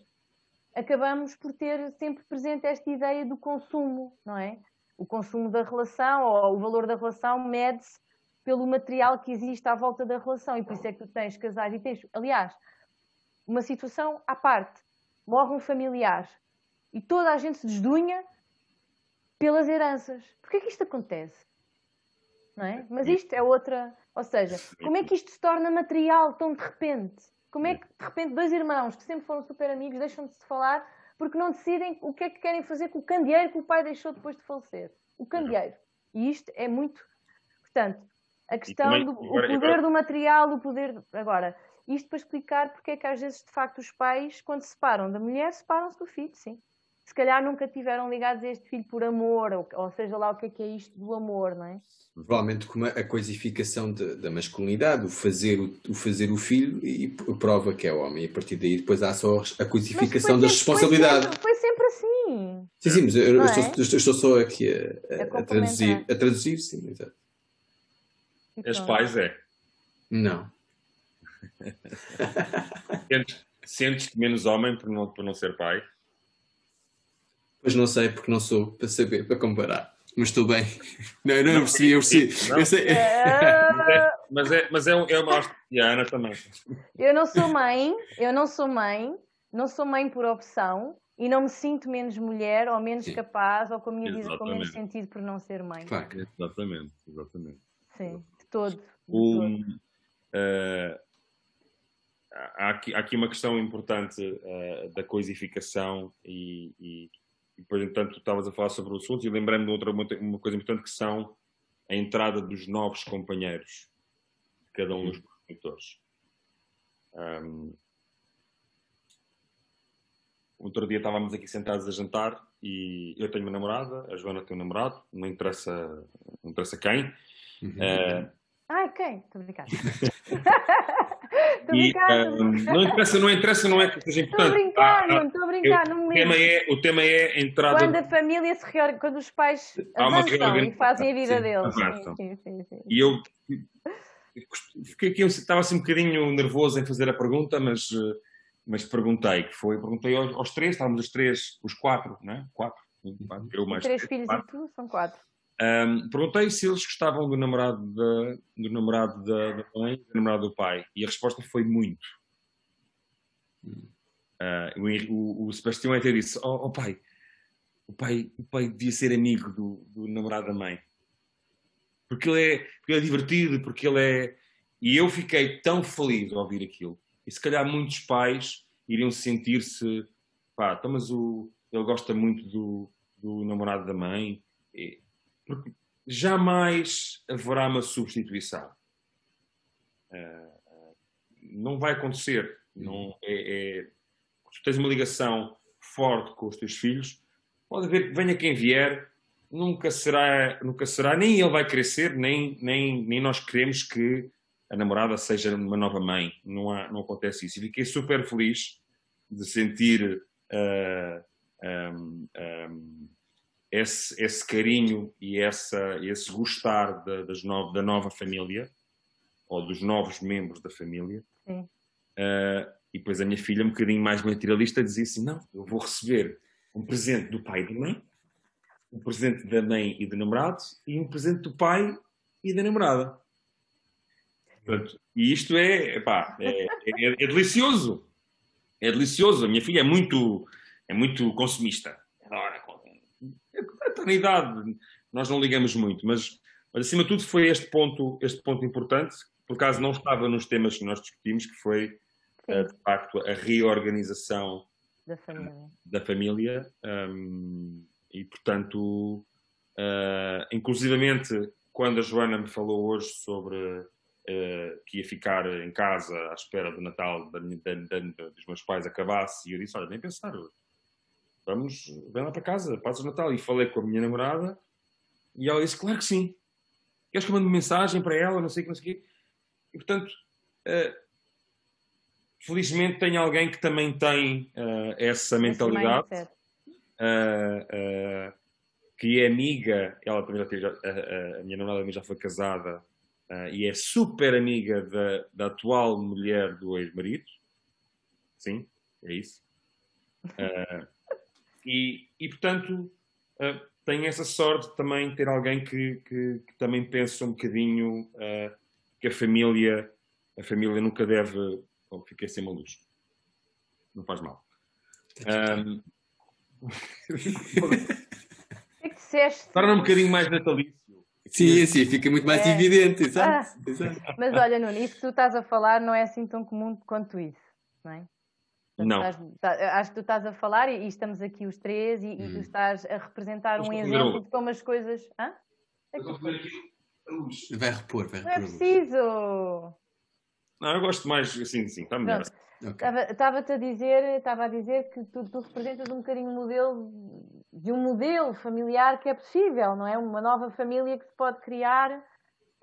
acabamos por ter sempre presente esta ideia do consumo, não é? O consumo da relação ou o valor da relação mede-se pelo material que existe à volta da relação e por isso é que tu tens casais e tens, aliás, uma situação à parte, morre um familiar e toda a gente se desdunha pelas heranças. Porquê é que isto acontece? Não é? Mas isto é outra. Ou seja, como é que isto se torna material tão de repente? Como é que de repente dois irmãos que sempre foram super amigos deixam de se falar porque não decidem o que é que querem fazer com o candeeiro que o pai deixou depois de falecer? O candeeiro. E isto é muito. Portanto, a questão também, do agora, poder agora... do material, o poder. Agora, isto para explicar porque é que às vezes, de facto, os pais, quando se separam da mulher, separam-se do filho, sim se calhar nunca tiveram ligados a este filho por amor, ou, ou seja lá o que é que é isto do amor, não é? Provavelmente como a coisificação de, da masculinidade, o fazer o, o, fazer o filho e prova que é homem, e a partir daí depois há só a coisificação da responsabilidade. Foi sempre, foi sempre, assim. Sim, sim, mas eu, eu, estou, é? eu estou, só aqui a, a, a traduzir, a traduzir, sim, exato. És pais, é? Não. [laughs] Sentes-te menos homem por não, por não ser pai? Pois não sei, porque não sou para saber, para comparar. Mas estou bem. [laughs] Não, eu não, não percebi, eu percebi. Eu sei. [laughs] É... Mas é, mas é, é uma australiana também. Eu não sou mãe, eu não sou mãe, não sou mãe por opção e não me sinto menos mulher ou menos Sim. capaz ou com a minha vida com menos sentido por não ser mãe. Claro. Exatamente, exatamente. Sim, de todo. De o, todo. Uh, há, aqui, há aqui uma questão importante uh, da coisificação e e depois, entanto, tu estavas a falar sobre o assunto e lembrando me de outra uma coisa importante que são a entrada dos novos companheiros de cada um dos progenitores. Um, outro dia estávamos aqui sentados a jantar e eu tenho uma namorada, a Joana tem um namorado, não interessa, não interessa quem. Uhum. Uh, Ai, quem? Estou brincando. [laughs] E, uh, não interessa, não interessa, não é que seja importante. Estou a brincar, ah, estou a brincar, não me tema é O tema é a entrada. Quando a família se reorganiza, quando os pais avançam e fazem a vida sim, deles. Sim, sim, sim, E eu fiquei aqui, estava assim um bocadinho nervoso em fazer a pergunta, mas, mas perguntei, que foi, perguntei aos, aos três, estávamos os três, os quatro, não é? Quatro. Eu mais três, três filhos quatro. e tu, são quatro. Um, perguntei se eles gostavam do namorado da, do namorado da, da mãe do namorado do pai e a resposta foi muito. Uh, o, o, Sebastião até disse: oh, oh, pai, o pai, o pai devia ser amigo do, do namorado da mãe porque ele, é, porque ele é divertido, porque ele é. E eu fiquei tão feliz ao ouvir aquilo. E se calhar muitos pais iriam sentir-se, pá, então, mas o, ele gosta muito do, do namorado da mãe. E, porque jamais haverá uma substituição. Uh, não vai acontecer. Não é, é, tu tens uma ligação forte com os teus filhos, pode haver que venha quem vier, nunca será, nunca será, nem ele vai crescer, nem, nem, nem nós queremos que a namorada seja uma nova mãe. Não, há, não acontece isso. E fiquei super feliz de sentir uh, um, um, esse, esse carinho e essa, esse gostar da, das no, da nova família ou dos novos membros da família. Sim. Uh, e depois a minha filha, um bocadinho mais materialista, dizia assim: Não, eu vou receber um presente do pai e da mãe, um presente da mãe e do namorado e um presente do pai e da namorada. Portanto, e isto é, epá, é, é, é, delicioso. É delicioso. A minha filha é muito, é muito consumista. Adora paternidade. nós não ligamos muito, mas, mas acima de tudo foi este ponto, este ponto importante, por acaso não estava nos temas que nós discutimos, que foi uh, de facto a reorganização da família, da família um, e portanto, uh, inclusivamente quando a Joana me falou hoje sobre uh, que ia ficar em casa à espera do Natal da, da, da, dos meus pais acabasse, e eu disse, olha, nem pensar, vamos, vem lá para casa, passas o Natal. E falei com a minha namorada e ela disse, claro que sim. Queres que eu mande mensagem para ela, não sei o que, não sei o quê. E, portanto, uh, felizmente tenho alguém que também tem uh, essa mentalidade. Uh, que é amiga, ela também já teve, a, a, minha namorada também já foi casada e é super amiga da, da atual mulher do ex-marido. Sim, é isso. E, e portanto, uh, tenho essa sorte também de ter alguém que, que, que também pensa um bocadinho uh, que a família, a família nunca deve. Oh, fiquei sem uma luz. Não faz mal. Um... [laughs] O que disseste? Torna um bocadinho mais natalício. Sim, sim, fica muito mais é. evidente, exato, ah, exato. Mas olha, Nuno, isso que tu estás a falar não é assim tão comum quanto isso, não é? Não. Estás, tá, acho que tu estás a falar e, e estamos aqui os três e, hum. e, tu estás a representar um exemplo de como as coisas. Hã? Vai repor, vai repor. Não é preciso. Não, eu gosto mais assim, sim, está melhor. Estava-te okay. a dizer, estava a dizer que tu, tu, representas um bocadinho um modelo de um modelo familiar que é possível, não é? Uma nova família que se pode criar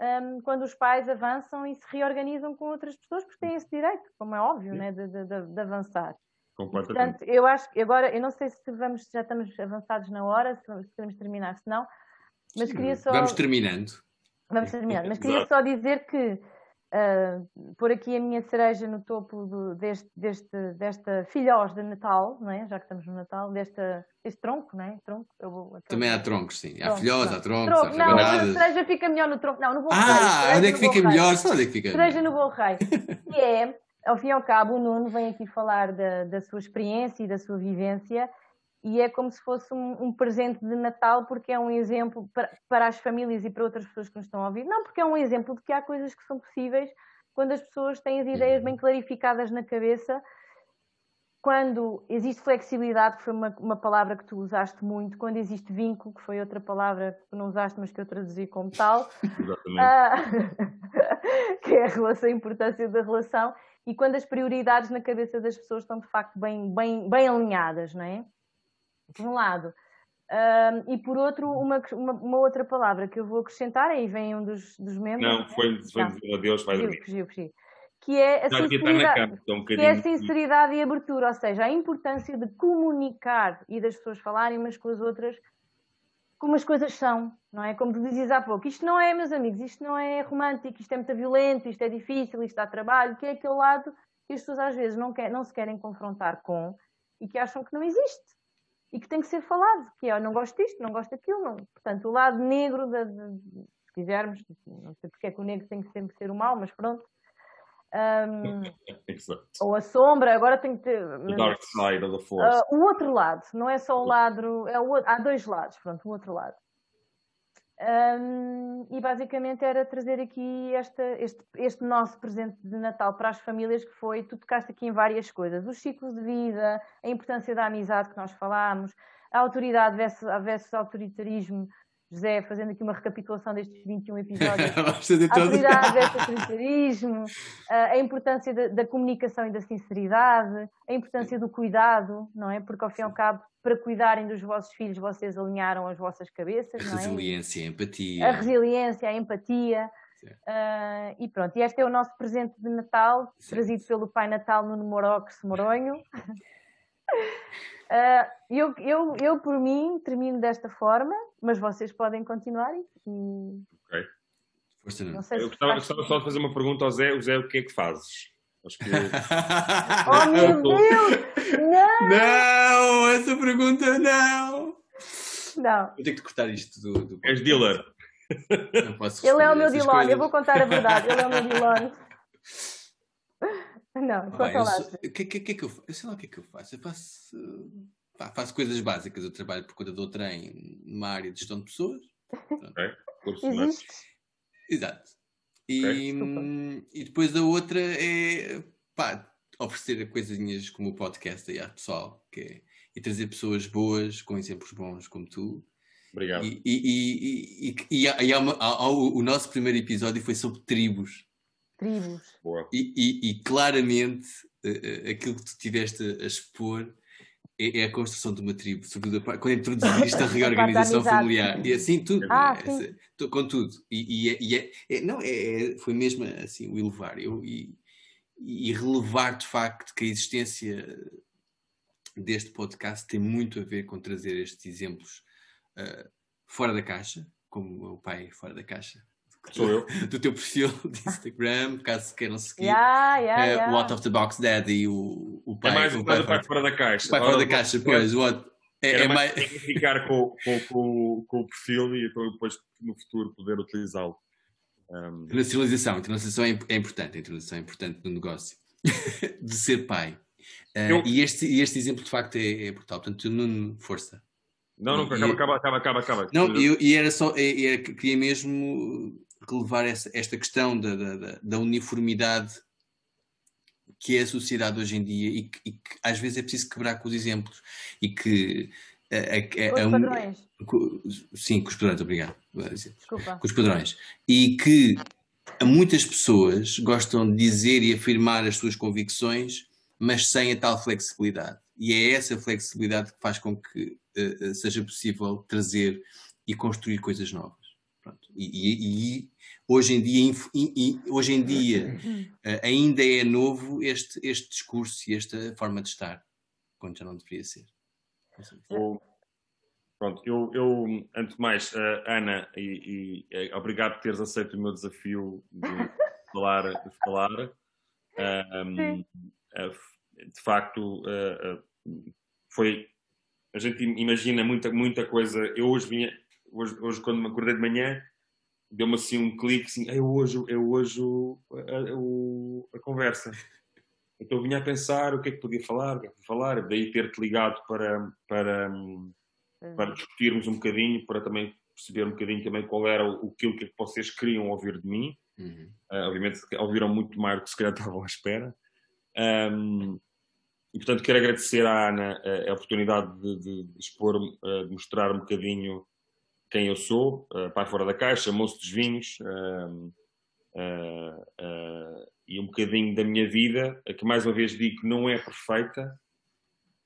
um, quando os pais avançam e se reorganizam com outras pessoas, porque têm esse direito, como é óbvio, né, de, de, de avançar. Completamente. Portanto, eu acho que agora, eu não sei se vamos, já estamos avançados na hora, se, se podemos terminar, se não, mas queria só. Vamos terminando. Vamos terminando, mas queria só dizer que uh, pôr aqui a minha cereja no topo do, deste, deste, desta filhós de Natal, não é? já que estamos no Natal, desta, deste tronco, não é? Tronco, vou, Também há troncos, sim. Há filhós, há troncos, tronco, há Não, a cereja fica melhor no tronco. Não, no bom Ah, onde é que fica melhor? Só onde é que fica Cereja no bom rei. [laughs] Que é, ao fim e ao cabo, o Nuno vem aqui falar da, da sua experiência e da sua vivência e é como se fosse um, um, presente de Natal, porque é um exemplo para, para, as famílias e para outras pessoas que nos estão a ouvir. Não, porque é um exemplo de que há coisas que são possíveis quando as pessoas têm as ideias bem clarificadas na cabeça, quando existe flexibilidade, que foi uma, uma palavra que tu usaste muito, quando existe vínculo, que foi outra palavra que tu não usaste, mas que eu traduzi como tal, [laughs] ah, [laughs] que é a relação, a importância da relação, e quando as prioridades na cabeça das pessoas estão de facto bem, bem, bem alinhadas, não é? Por um lado. Um, e por outro, uma, uma, uma, outra palavra que eu vou acrescentar, aí vem um dos, dos membros. Não, foi, foi dizer adeus, vai dormir. Fugiu, fugiu. Que é a sinceridade, um que é a sinceridade e abertura, ou seja, a importância de comunicar e das pessoas falarem umas com as outras como as coisas são, não é? Como tu dizias há pouco, isto não é, meus amigos, isto não é romântico, isto é muito violento, isto é difícil, isto dá trabalho, que é aquele lado que as pessoas às vezes não, quer, não se querem confrontar com e que acham que não existe e que tem que ser falado, que é, não gosto disto, não gosto daquilo, não. Portanto, o lado negro, de, de, se quisermos, não sei porque é que o negro tem que sempre ser o mau, mas pronto. Um, [laughs] ou a sombra, agora tem que ter. Dark side of the force. Uh, o outro lado, não é só o lado, é o, há dois lados, pronto, o outro lado. Um, e basicamente era trazer aqui esta, este, este, nosso presente de Natal para as famílias, que foi, tu tocaste aqui em várias coisas, os ciclos de vida, a importância da amizade que nós falámos, a autoridade versus, versus autoritarismo, José, fazendo aqui uma recapitulação destes 21 episódios, [laughs] a autoridade autoritarismo, a importância da, da comunicação e da sinceridade, a importância do cuidado, não é? Porque ao fim e ao cabo para cuidarem dos vossos filhos, vocês alinharam as vossas cabeças. A não é? resiliência, a empatia. A resiliência, a empatia. Uh, e pronto, e este é o nosso presente de Natal, Sim. trazido pelo Pai Natal no Morox Moronho. [laughs] Uh, eu, eu, eu, por mim, termino desta forma, mas vocês podem continuar e. Ok. Não sei eu gostava, gostava só de fazer uma pergunta ao Zé: o Zé, o que é que fazes? Acho que... [laughs] oh meu Deus! Não! Não! Essa pergunta não! Não. Eu tenho que cortar isto do. do... És dealer. Não posso Ele é o meu Dilon, eu vou contar a verdade. Ele é o meu Dilon. [laughs] [laughs] Não, ah, conta lá. O que, que, que, é que eu faço? Eu sei lá o que é que eu faço. Eu faço, pá, faço coisas básicas. Eu trabalho por conta do trem numa área de gestão de pessoas. Okay. Existe. Exato. E, Okay. e depois a outra é pá, oferecer coisinhas como o podcast aí ao pessoal, que é, e trazer pessoas boas, com exemplos bons como tu. Obrigado. E, e, e, e, e, há- e há uma- há- há o, o nosso primeiro episódio foi sobre tribos. Tribos. E, e- e claramente eh, eh, aquilo que tu tiveste a expor é, é a construção de uma tribo, sobretudo quando introduziste a [laughs] reorganização familiar. E assim tudo, Ah, né? sim. Essa- com tudo. E, e é- e é- é- não, é, é- foi mesmo assim o elevar. Eu, e, e relevar de facto que a existência deste podcast tem muito a ver com trazer estes exemplos eh, fora da caixa, como o pai fora da caixa. Sou eu. [laughs] Do teu perfil [laughs] de Instagram, caso queiram seguir. Yeah, yeah, É, yeah. o Out of the Box Daddy, o, o É pai, mais o pai, pai fora, da caixa. o pai fora Ora, da caixa, pois. O, é, Era é mais ficar com, com, com, com o perfil e depois no futuro poder utilizá-lo. Um, internacionalização. Internacionalização é, é importante. A internacionalização é importante no negócio. [laughs] de ser pai. Eh, Eu- e, este, e este exemplo, de facto, é, é brutal. Portanto, Nuno, força. não, não, E- acaba, acaba, acaba, acaba, acaba. Não, e eu- e era só, era que queria mesmo relevar essa, esta questão da, da, da- da uniformidade que é a sociedade hoje em dia e que, e que às vezes é preciso quebrar com os exemplos e que a, a- a- Com a os padrões. sim, com os padrões, obrigado. Desculpa. Com os padrões. E que muitas pessoas gostam de dizer e afirmar as suas convicções, mas sem a tal flexibilidade. E é essa flexibilidade que faz com que eh, eh, seja possível trazer e construir coisas novas. Pronto. E, e- e hoje em dia, inf- e- hoje em dia eh, ainda é novo este, este discurso e esta forma de estar, quando já não deveria ser. Pronto, eu, eu, antes de mais, eh, Ana, e, e, eh, obrigado por teres aceito o meu desafio de [laughs] falar. De falar. Eh, de facto, eh, foi. A gente im- imagina muita, muita coisa. Eu hoje vinha, hoje, hoje quando me acordei de manhã, deu-me assim um clique, assim, é hoje, é hoje o- a, o- a conversa. Então eu vinha a pensar o que é que podia falar, o que é que podia falar, daí ter-te ligado para, para, para discutirmos um bocadinho, para também perceber um bocadinho também qual era o, aquilo que vocês queriam ouvir de mim. Uhum. Uh, obviamente ouviram muito mais do que se calhar [laughs] estavam à espera. Um, e portanto quero agradecer à Ana uh, a oportunidade de, de, de expor, uh, de mostrar um bocadinho quem eu sou, uh, pai fora da caixa, moço dos vinhos, uh, uh, e um bocadinho da minha vida, a que mais uma vez digo que não é perfeita,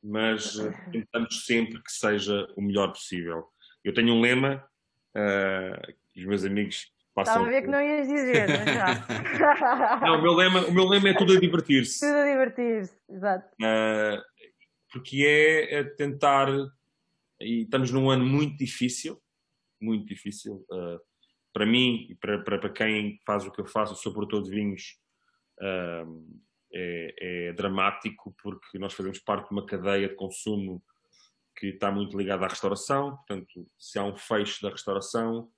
mas tentamos sempre que seja o melhor possível. Eu tenho um lema, os meus amigos passam. Estava a ver que não ias dizer, mas já. [laughs] Não, o meu lema, o meu lema é tudo a divertir-se. Tudo a divertir-se, exato. Porque é, é tentar, e estamos num ano muito difícil, muito difícil, uh, para mim e para, para, para quem faz o que eu faço, sou produtor de vinhos, uh, é, é dramático porque nós fazemos parte de uma cadeia de consumo que está muito ligada à restauração, portanto, se há um fecho da restauração,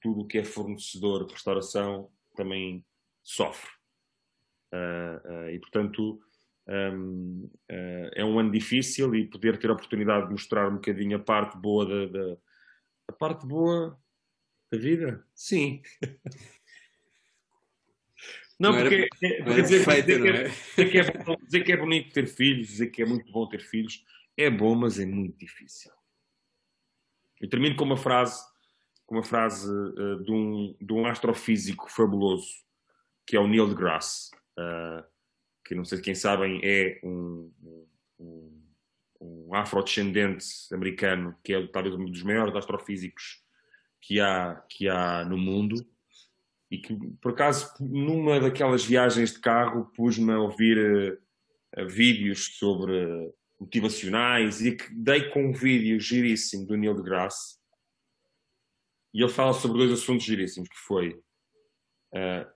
tudo o que é fornecedor de restauração também sofre. Uh, e, portanto, um, uh, é um ano difícil e poder ter a oportunidade de mostrar um bocadinho a parte boa da, da a parte boa da vida, sim. [laughs] Não, Não era- porque, é- não porque era dizer, perfeita, dizer é, é? dizer que é bom- dizer que é bonito ter filhos, dizer que é muito bom ter filhos, é bom, mas é muito difícil. Eu termino com uma frase, com uma frase uh, de, um, de um astrofísico fabuloso, que é o Neil deGrasse, uh, que não sei se quem sabem é um, um, um afrodescendente americano, que é talvez um dos maiores astrofísicos que há, que há no mundo, e que, por acaso, numa daquelas viagens de carro, pus-me a ouvir uh, vídeos sobre motivacionais e que dei com um vídeo giríssimo do Neil deGrasse e ele fala sobre dois assuntos giríssimos, que foi uh,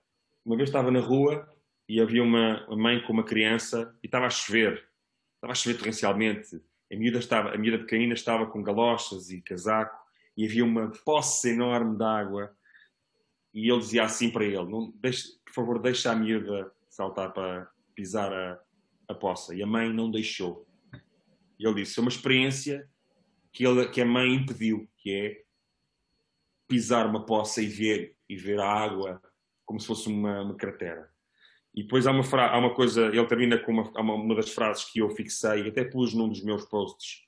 uma vez estava na rua e havia uma, mãe com uma criança e estava a chover, estava a chover torrencialmente. A miúda, estava, a miúda pequenina estava com galochas e casaco e havia uma poça enorme de água. E ele dizia assim para ele não, deixe, por favor deixa a miúda saltar para pisar a, a poça. E a mãe não deixou. E ele disse, é uma experiência que, ele, que a mãe impediu, que é pisar uma poça e ver, e ver a água como se fosse uma, uma cratera. E depois há uma, há uma coisa, ele termina com uma, uma, uma, das frases que eu fixei, até pus num dos meus posts,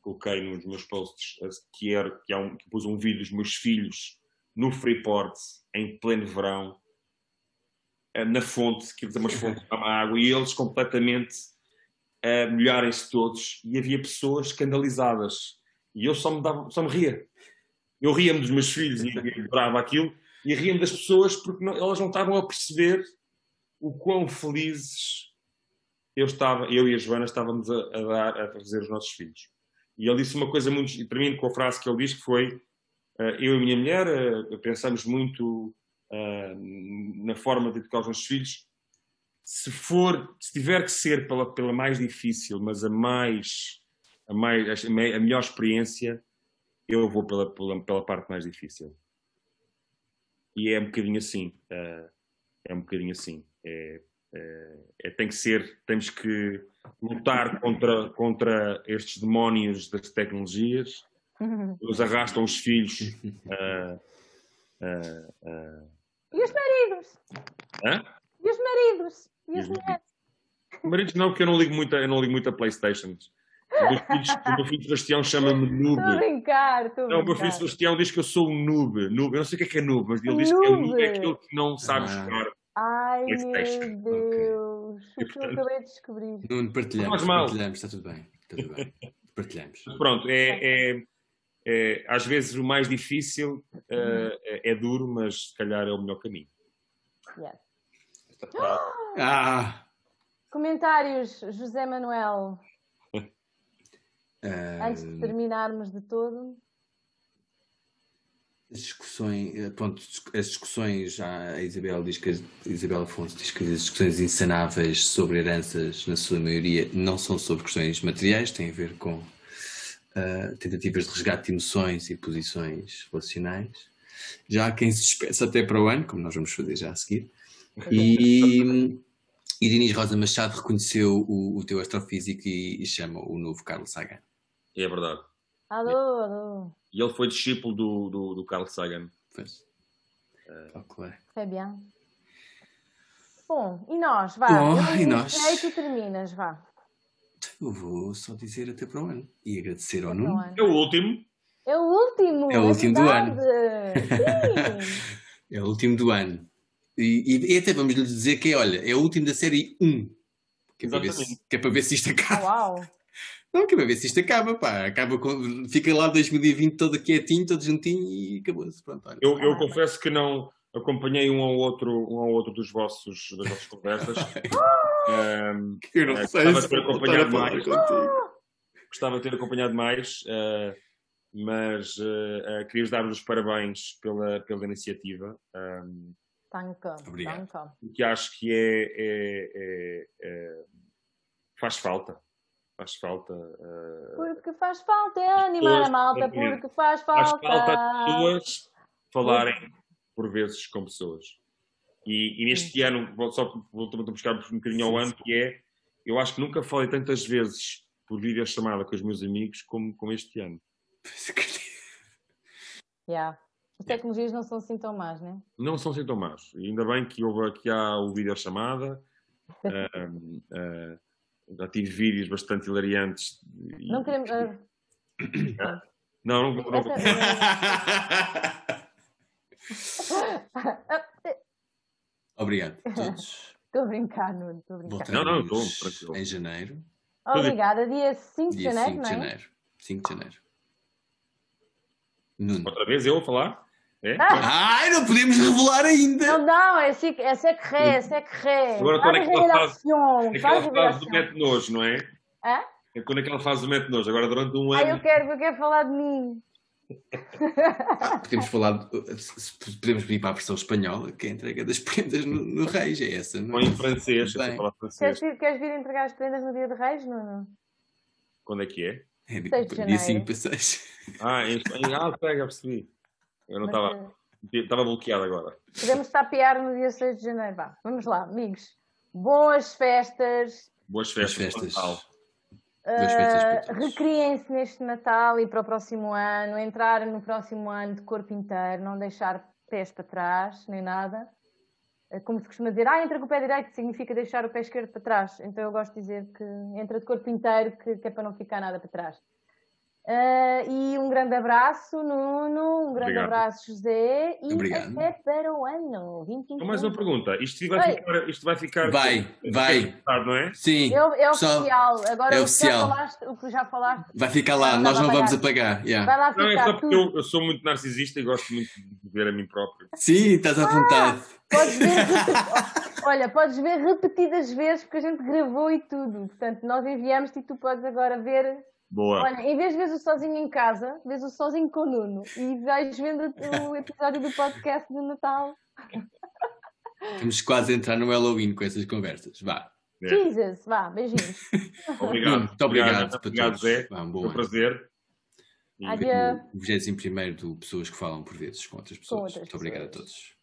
coloquei nos meus posts, que, era, que, um, que pus um vídeo dos meus filhos no Freeport, em pleno verão, eh, na fonte, que umas fontes de água, e eles completamente a molharem-se todos, e havia pessoas escandalizadas. E eu só me, dava, só me ria. Eu ria-me dos meus filhos e adorava aquilo, e ria-me das pessoas porque não, elas não estavam a perceber o quão felizes eu estava, eu e a Joana estávamos a, a dar a fazer os nossos filhos. E ele disse uma coisa muito, e termino com a frase que ele disse que foi uh, eu e a minha mulher uh, pensamos muito uh, na forma de educar os nossos filhos. Se for, se tiver que ser pela, pela mais difícil, mas a mais, a mais, a melhor experiência, eu vou pela, pela, pela parte mais difícil. E é um bocadinho assim. é um bocadinho assim. É, é, é, tem que ser, temos que lutar contra, contra estes demónios das tecnologias, [laughs] eles arrastam os filhos. Uh, uh, uh, e os maridos? Hã? E os maridos? E as mulheres? Maridos não, porque eu não ligo muito, eu não ligo muito a Playstations. O meu filho, Sebastião chama-me noob. Estou a brincar, estou a Não, o meu filho Sebastião diz que eu sou um noob. noob. Eu não sei o que é que é noob, mas ele diz que é, noob é aquele que não sabe ah. jogar Ai meu Deus, okay. o que eu acabei de descobrir. Nuno, partilhamos, partilhamos, está tudo bem. Está tudo bem. [laughs] Partilhamos. Pronto, é, é, é, às vezes o mais difícil uh, é, é, duro, mas se calhar é o melhor caminho. Yes. [gasps] Ah! Comentários, José Manuel. [laughs] Antes de terminarmos de todo. As discussões, eh, pronto, as discussões, já a Isabel diz que a Isabel Afonso diz que as discussões insanáveis sobre heranças, na sua maioria, não são sobre questões materiais, têm a ver com uh, tentativas de resgate de emoções e posições relacionais. Já há quem se despeça até para o ano, como nós vamos fazer já a seguir. [laughs] E, e Rosa Machado reconheceu o, o teu astrofísico e, e chama o novo Carlos Sagan. É verdade. Alô, alô. E ele foi discípulo do, do, do Carl Sagan. Pois. Uh, ok. Foi bem. Bom, e nós? Vá. Bom, e nós? Aí tu terminas, vá. Eu vou só dizer até para o ano. E agradecer ao Nuno. É o último. É o último. É o último do ano. [laughs] é o último do ano. E, e, e, até vamos lhe dizer que é, olha, é o último da série 1. Que é, para ver se, que é para ver se isto acaba. Uau! Não, que vai ver se isto acaba, pá. Acaba com, fica lá 2020 todo quietinho, todo juntinho e acabou-se. Pronto, olha. Eu, eu confesso que não acompanhei um ao outro, um ao outro dos vossos, das vossas conversas. [laughs] um, eu não sei gostava se de ter acompanhado mais. Gostava de ter acompanhado mais, uh, mas uh, uh, queria-vos dar os parabéns pela, pela iniciativa. Um, Danke. Obrigado. Danke. Que acho que é, é, é, é faz falta faz falta. Uh, porque faz falta é animar a malta, porque faz falta. Faz falta pessoas falarem por vezes com pessoas. E, e neste ano, só voltando a buscar um bocadinho ao ano, que é, eu acho que nunca falei tantas vezes por videochamada com os meus amigos como, como este ano. [laughs] yeah. As tecnologias não são assim tão más, né? Não são assim tão más. E ainda bem que, houve, que há o videochamada. uh, [laughs] uh, já tive vídeos bastante hilariantes. Não queremos. Uh... Não, não. não... [laughs] Obrigado a todos. Estou a brincar, Nuno. Estou a brincar. Não, não, estou tranquilo. Em janeiro. Obrigada, dia 5 de janeiro. 5 de janeiro. 5 de janeiro. Nuno. Outra vez eu a falar? É? Ah. Ai, não podemos revelar ainda! Não, não, é, é secret, é secret. Agora quando é que ela faz, aquela fase do mete nojo, não é? Hã? É quando é que ela faz o mete nojo, agora durante um ano. Ah, eu quero, eu quero falar de mim. podemos falar, podemos vir para a versão espanhola, que é a entrega das prendas no, no Reis, é essa, não é? Ou em francês, eu falar francês. Queres vir, queres vir entregar as prendas no dia de Reis, Nuno? Quando é que é? É dia 5 para 6. Ah, em, em, ah, pega, percebi. Eu não estava. Estava bloqueado agora. Podemos tapear no dia 6 de janeiro. Vá, vamos lá, amigos. Boas festas. Boas festas. Boas festas. Uh, Recriem-se neste Natal e para o próximo ano, entrar no próximo ano de corpo inteiro, não deixar pés para trás, nem nada. Uh, como se costuma dizer, ah, entra com o pé direito, significa deixar o pé esquerdo para trás. Então eu gosto de dizer que entra de corpo inteiro, que, que é para não ficar nada para trás. Uh, e um grande abraço, Nuno, um grande Obrigado. abraço, José, e Obrigado. até para o ano 25. Mais uma pergunta: isto vai, ficar, isto vai ficar. Vai, vai. Não é? Sim. É, é oficial. Agora, é o, oficial. Que falaste, o que já falaste. Vai ficar lá, nós não vamos apagar. Yeah. Vai lá ficar. Não, é só porque eu, eu, sou muito narcisista e gosto muito de ver a mim próprio. Sim, estás à vontade. Ah, podes ver, [laughs] [laughs] olha, podes ver repetidas vezes porque a gente gravou e tudo. Portanto, nós enviamos-te e tu podes agora ver Boa. Olha, em vez de ver o sozinho em casa, vês o sozinho com o Nuno e vais vendo o [laughs] episódio do podcast de Natal. Vamos quase entrar no Halloween com essas conversas. Vá. É. Jesus, vá, beijinhos. [laughs] Obrigado. Muito obrigado, obrigado Zé. Vá, um Foi um prazer. Adiós. O 21 do Pessoas que Falam por vezes com outras pessoas. Com outras Muito pessoas. obrigado a todos.